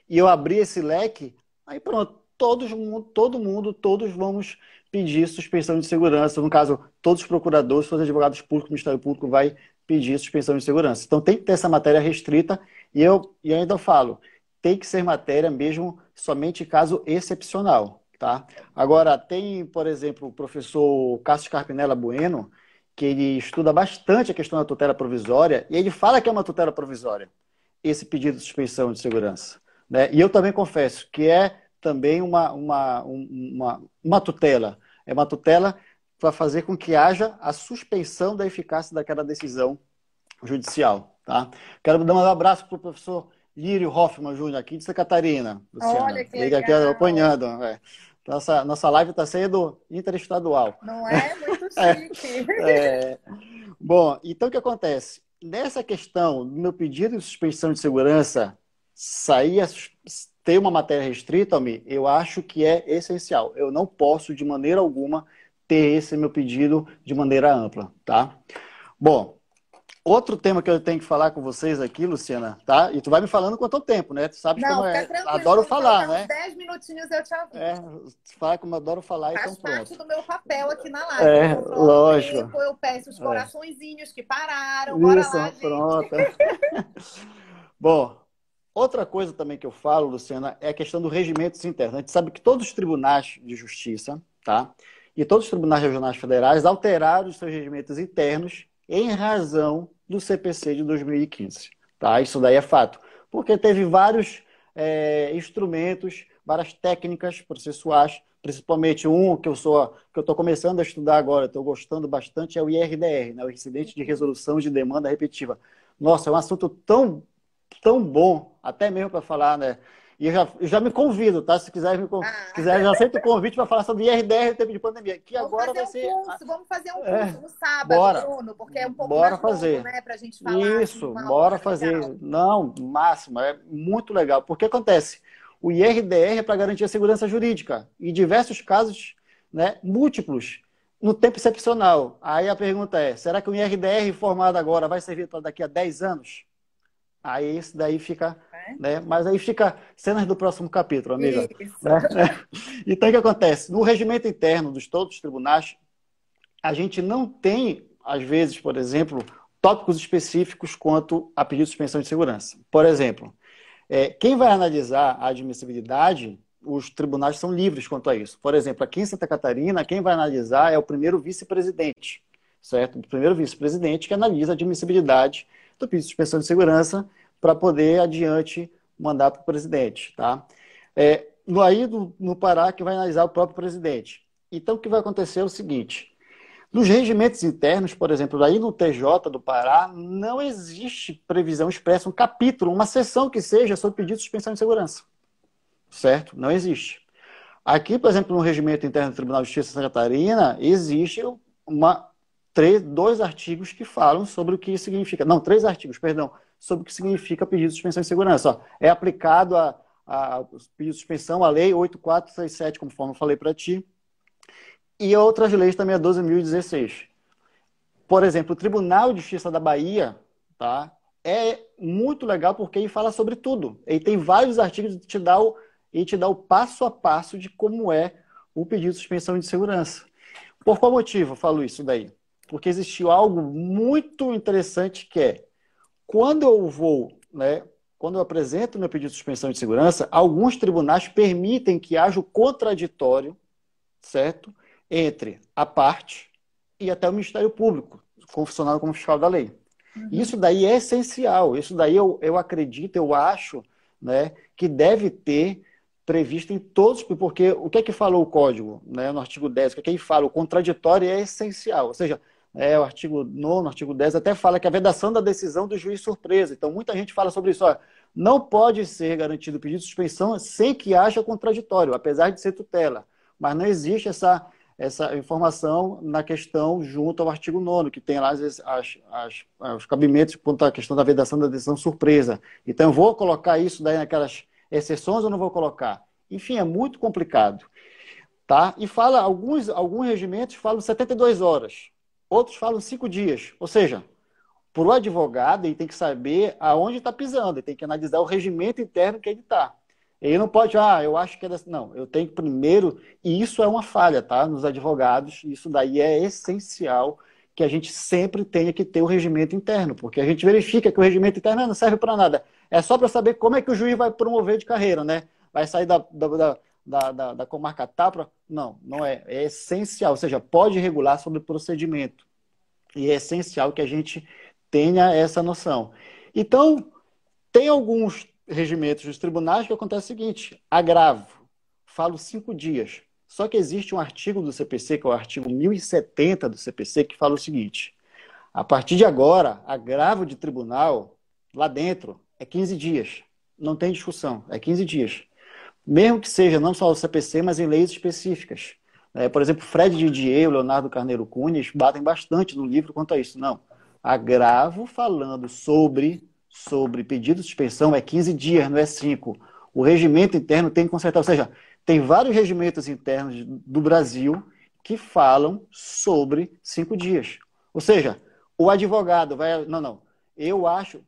e eu abrir esse leque, aí pronto, todos, todo mundo, todos vamos pedir suspensão de segurança. No caso, todos os procuradores, todos os advogados públicos, o Ministério Público vai pedir suspensão de segurança. Então tem que ter essa matéria restrita e eu e ainda falo, tem que ser matéria mesmo somente caso excepcional, tá? Agora tem, por exemplo, o professor Cássio Carpinella Bueno, que ele estuda bastante a questão da tutela provisória e ele fala que é uma tutela provisória esse pedido de suspensão de segurança, né? E eu também confesso que é também uma, uma, uma, uma tutela. É uma tutela para fazer com que haja a suspensão da eficácia daquela decisão judicial. Tá? Quero dar um abraço para o professor Lírio Hoffman Júnior, aqui de Santa Catarina. Luciana. Olha que Liga aqui apanhando. É. Nossa, nossa live está sendo interestadual. Não é? Muito chique. é. Bom, então o que acontece? Nessa questão do meu pedido de suspensão de segurança sair ter uma matéria restrita, Almir, eu acho que é essencial. Eu não posso, de maneira alguma, ter esse meu pedido de maneira ampla, tá? Bom, outro tema que eu tenho que falar com vocês aqui, Luciana, tá? E tu vai me falando quanto tempo, né? Tu sabe não, como é. Adoro falar, né? 10 minutinhos eu te aviso. É, fala como eu adoro falar, Faz então parte pronto. do meu papel aqui na live. É, lógico. Tempo, eu peço os é. coraçõezinhos é. que pararam. Bora Isso, lá, pronto. Bom, Outra coisa também que eu falo, Luciana, é a questão do regimento interno. A gente sabe que todos os tribunais de justiça, tá? E todos os tribunais regionais federais alteraram os seus regimentos internos em razão do CPC de 2015, tá? Isso daí é fato. Porque teve vários é, instrumentos, várias técnicas processuais, principalmente um que eu sou que eu estou começando a estudar agora, estou gostando bastante, é o IRDR, né? o Incidente de Resolução de Demanda Repetitiva. Nossa, é um assunto tão tão bom, até mesmo para falar, né? E eu já, eu já me convido, tá? Se quiser, me, ah. se quiser já aceito o convite para falar sobre IRDR no tempo de pandemia. Que vamos agora vai um ser. Curso, vamos fazer um é. curso é, no sábado, bora, Bruno, porque é um pouco bora mais fazer. longo, né? Pra gente falar. Isso, bora fazer. Legal. Não, máximo, é muito legal. Porque acontece? O IRDR é para garantir a segurança jurídica. E diversos casos, né, múltiplos, no tempo excepcional. Aí a pergunta é: será que o IRDR formado agora vai servir para daqui a 10 anos? Aí isso daí fica, é? né? Mas aí fica cenas do próximo capítulo, amiga. Né? Então o que acontece? No regimento interno dos todos os tribunais, a gente não tem, às vezes, por exemplo, tópicos específicos quanto a pedido de suspensão de segurança. Por exemplo, é, quem vai analisar a admissibilidade, os tribunais são livres quanto a isso. Por exemplo, aqui em Santa Catarina, quem vai analisar é o primeiro vice-presidente, certo? O primeiro vice-presidente que analisa a admissibilidade do pedido de suspensão de segurança para poder adiante mandar para o presidente. Tá? É, no, aí do, no Pará que vai analisar o próprio presidente. Então o que vai acontecer é o seguinte: nos regimentos internos, por exemplo, aí no TJ do Pará, não existe previsão expressa, um capítulo, uma sessão que seja sobre pedido de suspensão de segurança. Certo? Não existe. Aqui, por exemplo, no regimento interno do Tribunal de Justiça de Santa Catarina, existe uma, três, dois artigos que falam sobre o que significa. Não, três artigos, perdão, sobre o que significa pedido de suspensão de segurança. Ó, é aplicado a, a pedido de suspensão, a lei 8467, conforme eu falei para ti, e outras leis também, a 12.016. Por exemplo, o Tribunal de Justiça da Bahia, tá? é muito legal porque ele fala sobre tudo. Ele tem vários artigos e te dá o, e te dá o passo a passo de como é o pedido de suspensão de segurança. Por qual motivo eu falo isso daí? Porque existiu algo muito interessante que é quando eu vou, né, quando eu apresento meu pedido de suspensão de segurança, alguns tribunais permitem que haja o contraditório, certo? Entre a parte e até o Ministério Público, funcionando como fiscal da lei. Uhum. Isso daí é essencial, isso daí eu, eu acredito, eu acho, né, que deve ter previsto em todos, porque o que é que falou o código, né, no artigo 10, o que é que ele fala? O contraditório é essencial, ou seja, é, o artigo 9, artigo 10, até fala que a vedação da decisão do juiz surpresa. Então, muita gente fala sobre isso. Não pode ser garantido o pedido de suspensão sem que haja contraditório, apesar de ser tutela. Mas não existe essa, essa informação na questão junto ao artigo 9, que tem lá as, as, as, os cabimentos quanto à questão da vedação da decisão surpresa. Então, eu vou colocar isso daí naquelas exceções ou não vou colocar? Enfim, é muito complicado. Tá? E fala, alguns, alguns regimentos falam 72 horas, outros falam 5 dias. Ou seja, para o advogado, ele tem que saber aonde está pisando, ele tem que analisar o regimento interno que ele está. Ele não pode, ah, eu acho que é dessa. Não, eu tenho que primeiro, e isso é uma falha, tá? Nos advogados, isso daí é essencial que a gente sempre tenha que ter o regimento interno, porque a gente verifica que o regimento interno não serve para nada. É só para saber como é que o juiz vai promover de carreira, né? Vai sair da, da, da, da, da comarca TAPRA? Não, não é. É essencial, ou seja, pode regular sobre o procedimento. E é essencial que a gente tenha essa noção. Então, tem alguns regimentos dos tribunais que acontece o seguinte: agravo, falo cinco dias. Só que existe um artigo do CPC, que é o artigo 1070 do CPC, que fala o seguinte: a partir de agora, agravo de tribunal, lá dentro, é 15 dias. Não tem discussão, é 15 dias. Mesmo que seja não só o CPC, mas em leis específicas. É, por exemplo, Fred Didier Leonardo Carneiro Cunha batem bastante no livro quanto a isso. Não. Agravo falando sobre, sobre pedido de suspensão é 15 dias, não é 5. O regimento interno tem que consertar. Ou seja, tem vários regimentos internos do Brasil que falam sobre cinco dias. Ou seja, o advogado vai. Não, não. Eu acho.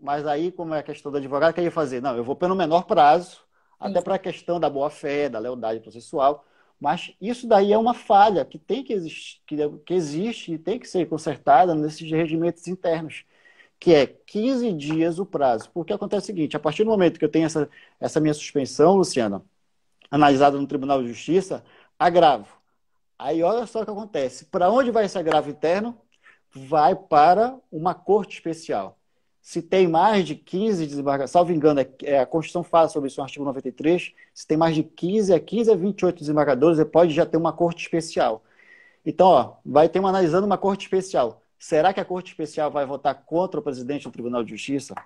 Mas aí, como é a questão do advogado, o que ia fazer? Não, eu vou pelo menor prazo, até para a questão da boa-fé, da lealdade processual. Mas isso daí é uma falha que tem que existir, que, existe e tem que ser consertada nesses regimentos internos, que é 15 dias o prazo. Porque acontece o seguinte, a partir do momento que eu tenho essa, essa minha suspensão, Luciana, analisada no Tribunal de Justiça, agravo. Aí olha só o que acontece. Para onde vai esse agravo interno? Vai para uma corte especial. Se tem mais de 15 desembargadores, salvo engano, é, é, a Constituição fala sobre isso no artigo 93, se tem mais de 15 a 15 a 28 desembargadores, pode já ter uma corte especial. Então, ó, vai ter uma analisando uma corte especial. Será que a corte especial vai votar contra o presidente do Tribunal de Justiça?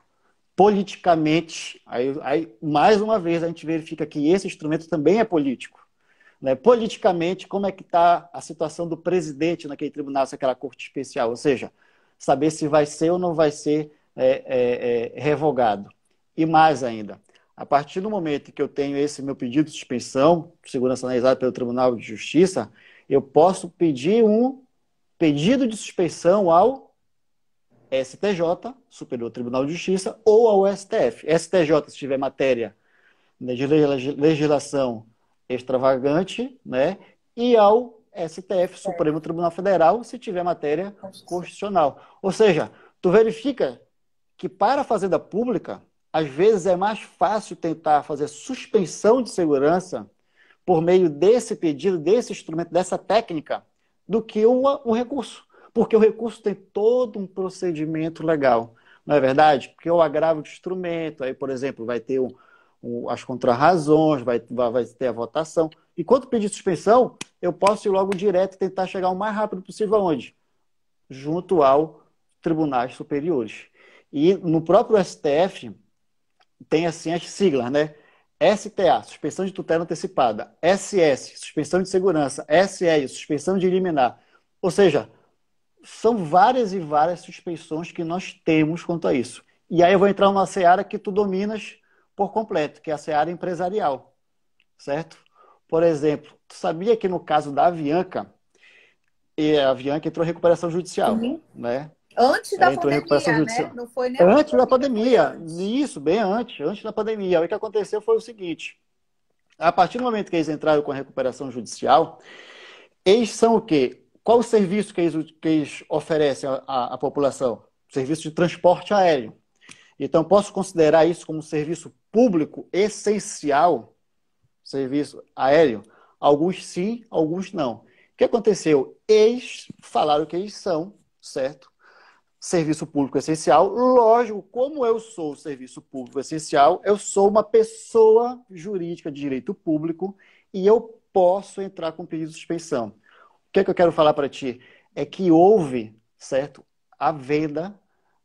politicamente, aí, aí, mais uma vez a gente verifica que esse instrumento também é político. Né? Politicamente, como é que está a situação do presidente naquele tribunal, naquela corte especial? Ou seja, saber se vai ser ou não vai ser é, é, é, revogado. E mais ainda, a partir do momento que eu tenho esse meu pedido de suspensão, segurança analisada pelo Tribunal de Justiça, eu posso pedir um pedido de suspensão ao STJ, Superior Tribunal de Justiça, ou ao STF. STJ, se tiver matéria de legislação extravagante, né? E ao STF, Supremo Tribunal Federal, se tiver matéria constitucional. Ou seja, tu verifica que para a fazenda pública, às vezes é mais fácil tentar fazer suspensão de segurança por meio desse pedido, desse instrumento, dessa técnica, do que um, um recurso. Porque o recurso tem todo um procedimento legal, não é verdade? Porque o agravo de instrumento, aí, por exemplo, vai ter um, um, as contrarrazões, vai, vai ter a votação. E quando pedir suspensão, eu posso ir logo direto tentar chegar o mais rápido possível aonde? Junto ao tribunais superiores. E no próprio STF tem assim as siglas, né? STA, suspensão de tutela antecipada, SS, suspensão de segurança, SE, suspensão de liminar. Ou seja, são várias e várias suspeições que nós temos quanto a isso. E aí eu vou entrar numa seara que tu dominas por completo, que é a seara empresarial, certo? Por exemplo, tu sabia que no caso da Avianca, e a Avianca entrou em recuperação judicial, uhum. né? Antes da pandemia, né? Não foi nem Antes da pandemia. Isso, bem antes, antes da pandemia. O que aconteceu foi o seguinte. A partir do momento que eles entraram com a recuperação judicial, eles são o quê? Qual o serviço que eles, que eles oferecem à, à população? Serviço de transporte aéreo. Então, posso considerar isso como um serviço público essencial, serviço aéreo? Alguns sim, alguns não. O que aconteceu? Eles falaram que eles são, certo? Serviço público essencial. Lógico, como eu sou serviço público essencial, eu sou uma pessoa jurídica de direito público e eu posso entrar com pedido de suspensão. O que, é que eu quero falar para ti? É que houve, certo, a venda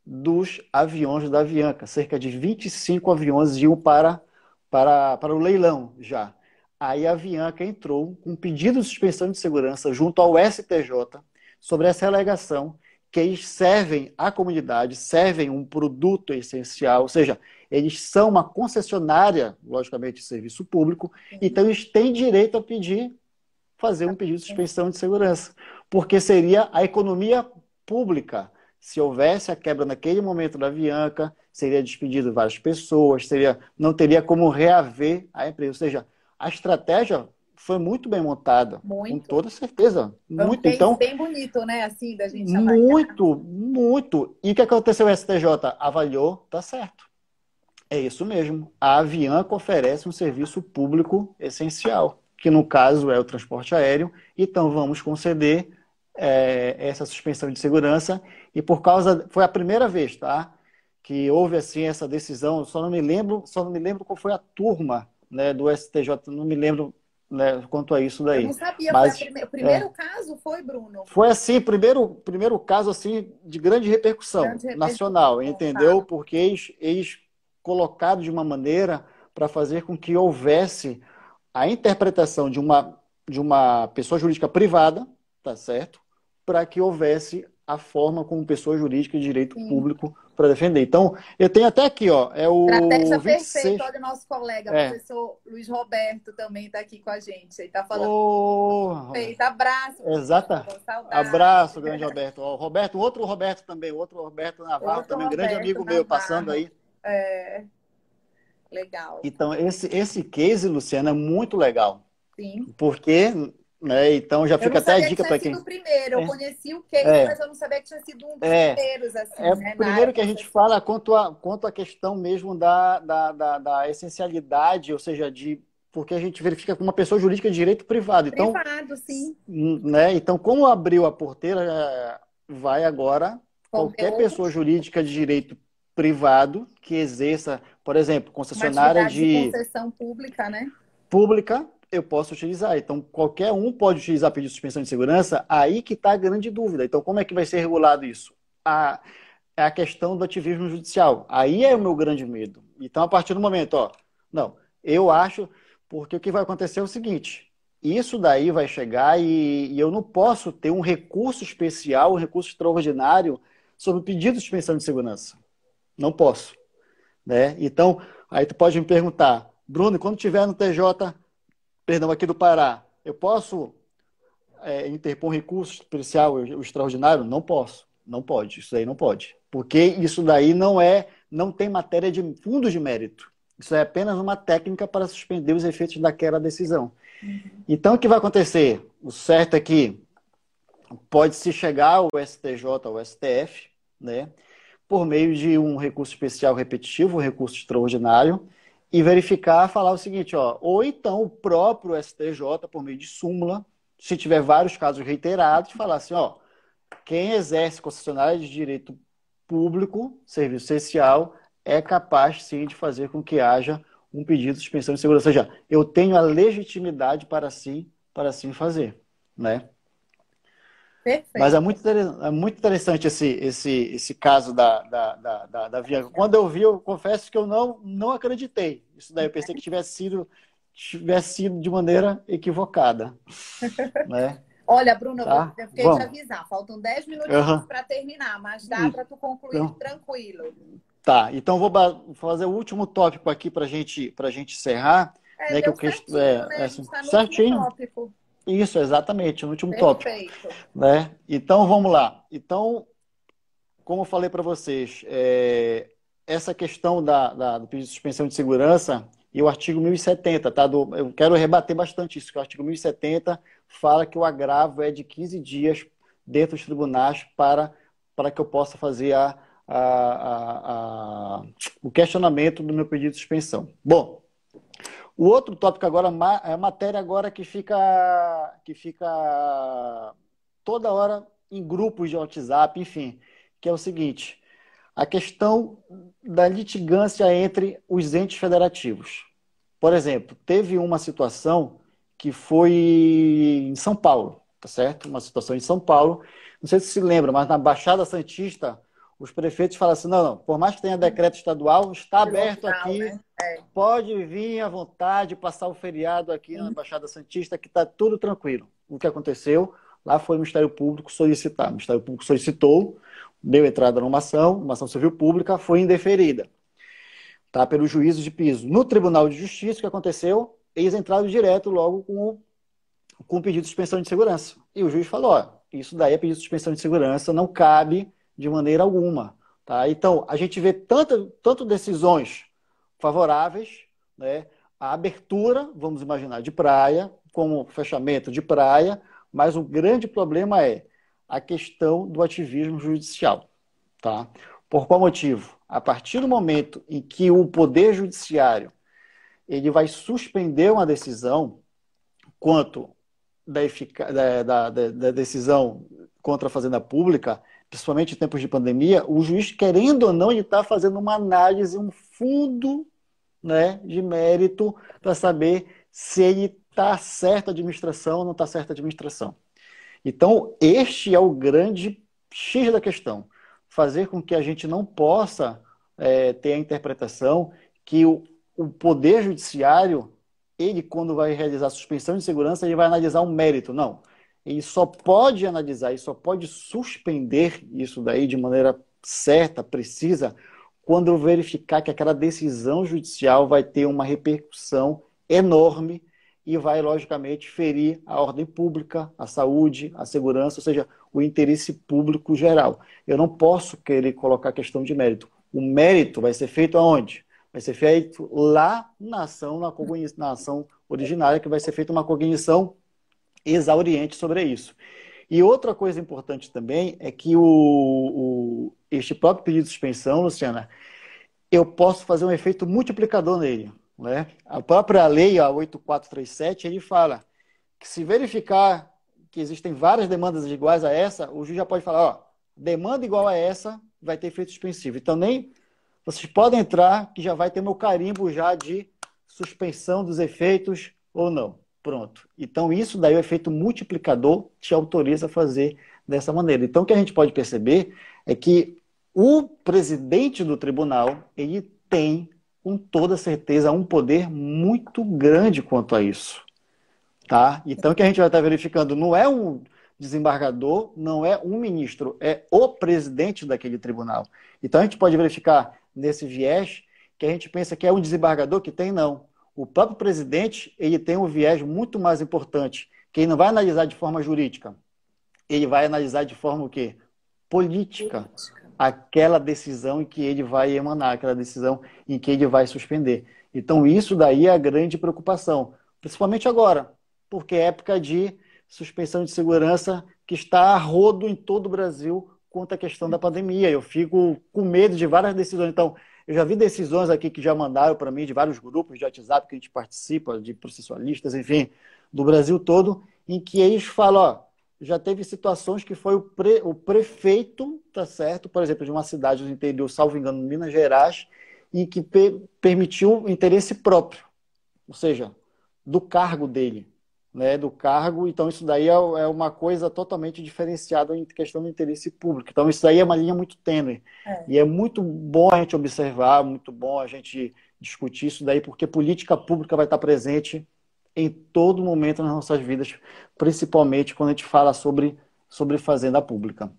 dos aviões da Avianca. Cerca de 25 aviões iam para, para, para o leilão já. Aí a Avianca entrou com um pedido de suspensão de segurança junto ao STJ sobre essa alegação que eles servem à comunidade, servem um produto essencial, ou seja, eles são uma concessionária, logicamente, de serviço público, uhum. então eles têm direito a pedir, fazer um pedido de suspensão de segurança, porque seria a economia pública. Se houvesse a quebra naquele momento da Avianca, seria despedido várias pessoas, seria, não teria como reaver a empresa. Ou seja, a estratégia foi muito bem montada. Muito. Com toda certeza. Foi muito. Um então, bem bonito, né? Assim, da gente Muito, avaliar. muito. E o que aconteceu? O STJ avaliou, tá certo. É isso mesmo. A Avianca oferece um serviço público essencial, que no caso é o transporte aéreo. Então, vamos conceder é, essa suspensão de segurança. E por causa. Foi a primeira vez, tá? Que houve assim essa decisão. Só não me lembro, só não me lembro qual foi a turma né, do STJ, não me lembro né, quanto a isso daí. Eu não sabia, Mas, prime... o primeiro é, caso foi, Bruno? Foi assim, primeiro, primeiro caso assim de grande repercussão, grande repercussão nacional, entendeu? Tá. Porque eles, eles colocaram de uma maneira para fazer com que houvesse a interpretação de uma, de uma pessoa jurídica privada, tá certo? Para que houvesse a forma como pessoa jurídica de direito Sim. público para defender. Então, eu tenho até aqui, ó, é o Estratégia 26... perfeita, olha o nosso colega, é. o professor Luiz Roberto também está aqui com a gente. Ele está falando. Oh, Feito. Abraço. Exata. Abraço, grande Roberto. O Roberto, outro Roberto também, outro Roberto Navarro, outro também, um grande amigo Navarro. meu, passando aí. É. Legal. Então, esse, esse case, Luciana, é muito legal. Sim. Porque né? Então já fica até a dica para quem. Eu primeiro, eu é. conheci o case, é. mas eu não sabia que tinha sido um dos é. primeiros. Assim, é né? primeiro que a gente fala quanto a, quanto a questão mesmo da, da, da, da, essencialidade, ou seja, de porque a gente verifica com uma pessoa jurídica de direito privado. Então, privado, sim. Né? Então, como abriu a porteira, vai agora qualquer, qualquer pessoa jurídica de direito privado que exerça, por exemplo, concessionária de... de concessão pública, né? Pública, eu posso utilizar. Então, qualquer um pode utilizar pedido de suspensão de segurança, aí que está a grande dúvida. Então, como é que vai ser regulado isso? A, é a questão do ativismo judicial. Aí é o meu grande medo. Então, a partir do momento, ó, não, eu acho, porque o que vai acontecer é o seguinte: isso daí vai chegar e, e eu não posso ter um recurso especial, um recurso extraordinário sobre o pedido de suspensão de segurança. Não posso. Né? Então, aí tu pode me perguntar, Bruno, quando tiver no TJ perdão, aqui do Pará, eu posso é, interpor um recurso especial, o extraordinário? Não posso. Não pode. Isso aí não pode. Porque isso daí não é, não tem matéria de fundos de mérito. Isso é apenas uma técnica para suspender os efeitos daquela decisão. Uhum. Então, o que vai acontecer? O certo é que pode-se chegar ao STJ, ao STF, né, por meio de um recurso especial repetitivo, um recurso extraordinário, e verificar, falar o seguinte, ó, ou então o próprio STJ, por meio de súmula, se tiver vários casos reiterados, falar assim, ó, quem exerce concessionária de direito público, serviço essencial, é capaz sim de fazer com que haja um pedido de suspensão de segurança. Ou seja, eu tenho a legitimidade para sim, para sim fazer, né? Perfeito. Mas é muito, é muito interessante esse, esse, esse caso da, da, da, da, da Bianca. Quando eu vi, eu confesso que eu não, não acreditei. Isso daí eu pensei que tivesse sido, tivesse sido de maneira equivocada. né? Olha, Bruno, tá? eu fiquei Vamos. te avisar. Faltam 10 minutinhos uhum. para terminar, mas dá para tu concluir então, tranquilo. Tá, então vou fazer o último tópico aqui para gente, a gente encerrar. É, né, que eu certinho, é, né? é, assim, tá certinho. Tópico. Isso, exatamente, no último Perfeito. tópico. Né? Então, vamos lá. Então, como eu falei para vocês, é, essa questão da, da, do pedido de suspensão de segurança e o artigo 1070, tá? Do, eu quero rebater bastante isso, que o artigo 1070 fala que o agravo é de 15 dias dentro dos tribunais para, para que eu possa fazer a, a, a, a, o questionamento do meu pedido de suspensão. Bom, o outro tópico agora é a matéria agora que fica, que fica toda hora em grupos de WhatsApp, enfim, que é o seguinte: a questão da litigância entre os entes federativos. Por exemplo, teve uma situação que foi em São Paulo, tá certo? Uma situação em São Paulo. Não sei se se lembra, mas na Baixada Santista, os prefeitos falam assim: não, não, por mais que tenha decreto estadual, está aberto aqui, né? é. pode vir à vontade, passar o feriado aqui na Baixada Santista, que está tudo tranquilo. O que aconteceu? Lá foi o Ministério Público solicitar. O Ministério Público solicitou, deu entrada numa ação, uma ação civil pública, foi indeferida tá, pelo juízo de piso. No Tribunal de Justiça, o que aconteceu? Eles entraram direto logo com, com o pedido de suspensão de segurança. E o juiz falou: ó, isso daí é pedido de suspensão de segurança, não cabe de maneira alguma. Tá? Então, a gente vê tanto, tanto decisões favoráveis, né, a abertura, vamos imaginar, de praia, como fechamento de praia, mas o grande problema é a questão do ativismo judicial. Tá? Por qual motivo? A partir do momento em que o Poder Judiciário ele vai suspender uma decisão quanto da, da, da, da decisão contra a Fazenda Pública, principalmente em tempos de pandemia, o juiz, querendo ou não, ele está fazendo uma análise, um fundo né, de mérito para saber se ele está certa a administração ou não está certa a administração. Então, este é o grande X da questão. Fazer com que a gente não possa é, ter a interpretação que o, o Poder Judiciário, ele, quando vai realizar a suspensão de segurança, ele vai analisar um mérito. Não ele só pode analisar e só pode suspender isso daí de maneira certa, precisa, quando verificar que aquela decisão judicial vai ter uma repercussão enorme e vai, logicamente, ferir a ordem pública, a saúde, a segurança, ou seja, o interesse público geral. Eu não posso querer colocar questão de mérito. O mérito vai ser feito aonde? Vai ser feito lá na ação, na, na ação originária, que vai ser feita uma cognição exauriente sobre isso. E outra coisa importante também é que o, o, este próprio pedido de suspensão, Luciana, eu posso fazer um efeito multiplicador nele. Né? A própria lei, a 8437, ele fala que se verificar que existem várias demandas iguais a essa, o juiz já pode falar, ó, demanda igual a essa vai ter efeito suspensivo. Então nem vocês podem entrar que já vai ter meu carimbo já de suspensão dos efeitos ou não. Pronto. Então, isso daí, o efeito multiplicador te autoriza a fazer dessa maneira. Então, o que a gente pode perceber é que o presidente do tribunal, ele tem, com toda certeza, um poder muito grande quanto a isso. Tá? Então, o que a gente vai estar verificando não é um desembargador, não é um ministro, é o presidente daquele tribunal. Então, a gente pode verificar nesse viés que a gente pensa que é um desembargador que tem, não o próprio presidente ele tem um viés muito mais importante, que ele não vai analisar de forma jurídica, ele vai analisar de forma o quê? Política. Política. Aquela decisão em que ele vai emanar, aquela decisão em que ele vai suspender. Então, isso daí é a grande preocupação, principalmente agora, porque é época de suspensão de segurança que está a rodo em todo o Brasil quanto à questão da pandemia. Eu fico com medo de várias decisões. Então, eu já vi decisões aqui que já mandaram para mim de vários grupos de WhatsApp que a gente participa, de processualistas, enfim, do Brasil todo, em que eles falam, ó, já teve situações que foi o, pre, o prefeito, tá certo, por exemplo, de uma cidade do interior, salvo engano, Minas Gerais, e que per, permitiu interesse próprio, ou seja, do cargo dele né, do cargo. Então, isso daí é, é, uma coisa totalmente diferenciada em questão do interesse público. Então, isso daí é uma linha muito tênue. É. E é muito bom a gente observar, muito bom a gente discutir isso daí, porque política pública vai estar presente em todo momento nas nossas vidas, principalmente quando a gente fala sobre, sobre fazenda pública.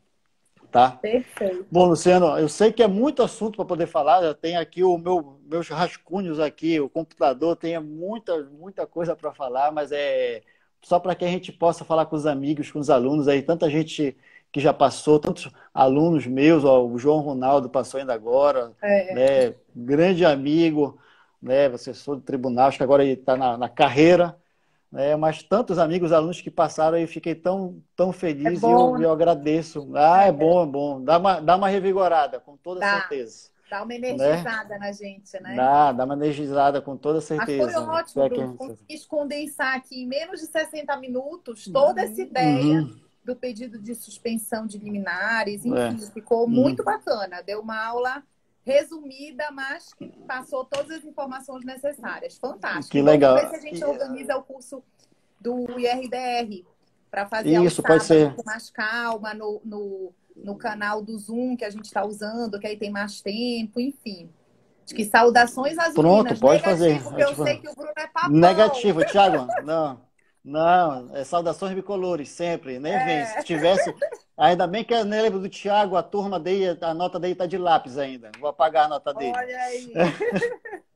Tá? Perfeito. Bom, Luciano, eu sei que é muito assunto para poder falar. Eu tenho aqui o meu meus rascunhos aqui, o computador tem muita muita coisa para falar, mas é só para que a gente possa falar com os amigos, com os alunos aí, tanta gente que já passou, tantos alunos meus, ó, o João Ronaldo passou ainda agora, é. né? grande amigo, né? assessor do tribunal, acho que agora ele está na, na, carreira, né? mas tantos amigos, alunos que passaram e fiquei tão, tão feliz é e eu, eu, agradeço. Ah, é, é bom, é bom. Dá uma, dá uma revigorada, com toda dá. certeza. Dá uma né? energizada né? na gente, né? Dá, dá uma energizada com toda certeza. Mas foi ótimo, é Bruno. Consegui condensar aqui em menos de 60 minutos toda essa ideia uhum. do pedido de suspensão de liminares. Enfim, é. ficou uhum. muito bacana. Deu uma aula resumida, mas que passou todas as informações necessárias. Fantástico. Que legal. Vamos ver se a gente organiza o curso do IRDR para fazer Isso, pode ser. com mais calma no, no no canal do Zoom que a gente está usando, que aí tem mais tempo, enfim. Acho que saudações às Pronto, pode fazer. Porque eu sei que o Bruno é papão. Negativo, Thiago. Não. Não, é saudações bicolores, sempre, nem é. vem. Se tivesse. Ainda bem que eu lembro do Thiago, a turma dele, a nota dele tá de lápis ainda. Vou apagar a nota dele. Olha aí.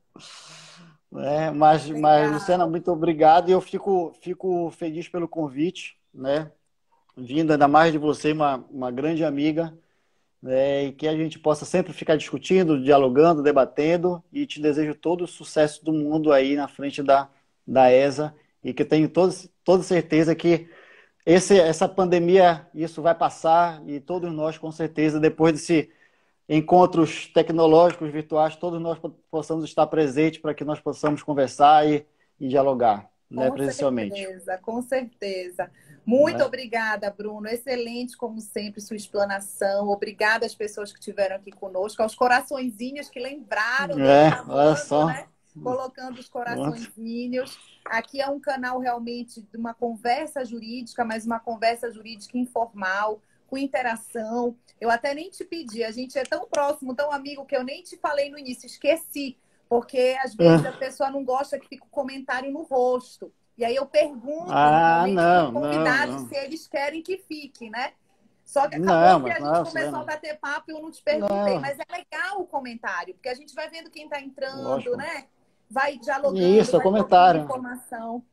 É, mas, mas, Luciana, muito obrigado. E eu fico, fico feliz pelo convite, né? vindo ainda mais de você, uma, uma grande amiga, né, e que a gente possa sempre ficar discutindo, dialogando, debatendo, e te desejo todo o sucesso do mundo aí na frente da, da ESA, e que tenho todo, toda certeza que esse, essa pandemia, isso vai passar, e todos nós, com certeza, depois desse encontros tecnológicos, virtuais, todos nós possamos estar presentes para que nós possamos conversar e, e dialogar, né, com presencialmente. Com certeza, com certeza. Muito né? obrigada, Bruno. Excelente, como sempre, sua explanação. Obrigada às pessoas que estiveram aqui conosco, aos coraçõezinhos que lembraram. É, olha só. Né? Colocando os coraçõezinhos. Aqui é um canal realmente de uma conversa jurídica, mas uma conversa jurídica informal, com interação. Eu até nem te pedi, a gente é tão próximo, tão amigo, que eu nem te falei no início, esqueci. Porque às vezes é. a pessoa não gosta que fique o comentário no rosto. E aí eu pergunto ah, não, convidados não, não. se eles querem que fique, né? Só que acabou não, que a gente nossa, começou a bater papo e eu não te perguntei. Mas é legal o comentário, porque a gente vai vendo quem está entrando, Lógico. né? Vai dialogando, Isso, vai comentário. informação.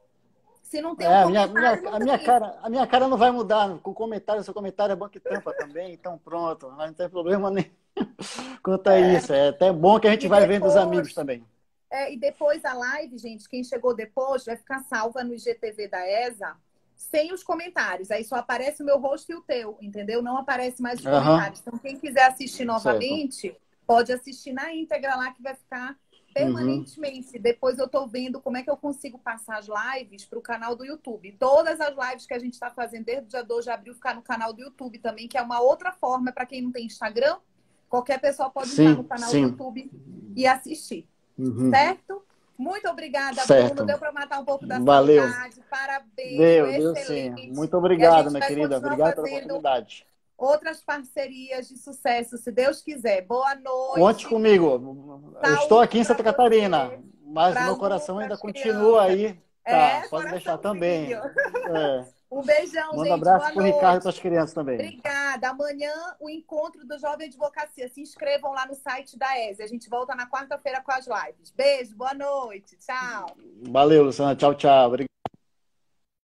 Se não tem é, um a minha, minha, a minha cara, a minha cara não vai mudar. Com comentário, seu comentário é bom que tampa também, então pronto, não tem problema nem quanto a é. isso. É até bom que a gente e vai depois... vendo os amigos também. É, e depois a live, gente, quem chegou depois vai ficar salva no IGTV da ESA sem os comentários. Aí só aparece o meu rosto e o teu, entendeu? Não aparece mais os uhum. comentários. Então, quem quiser assistir novamente, certo. pode assistir na íntegra lá que vai ficar permanentemente. Uhum. Depois eu tô vendo como é que eu consigo passar as lives para o canal do YouTube. Todas as lives que a gente está fazendo desde o dia 2 de abril ficar no canal do YouTube também, que é uma outra forma para quem não tem Instagram. Qualquer pessoa pode sim, entrar no canal sim. do YouTube e assistir. Uhum. Certo? Muito obrigada, certo. Bruno. Deu para matar um pouco da Valeu. saudade. Parabéns. Deu, deu sim. Muito obrigado, minha querida. Obrigado pela oportunidade. Outras parcerias de sucesso, se Deus quiser. Boa noite. Conte comigo. Eu estou aqui em Santa Catarina, mas meu coração ainda continua aí. Tá, é, pode deixar também. É. Um beijão, Manda gente. um abraço para o Ricardo e para as crianças também. Obrigada. Amanhã, o encontro do Jovem Advocacia. Se inscrevam lá no site da ESE. A gente volta na quarta-feira com as lives. Beijo, boa noite. Tchau. Valeu, Luciana. Tchau, tchau. Obrigado.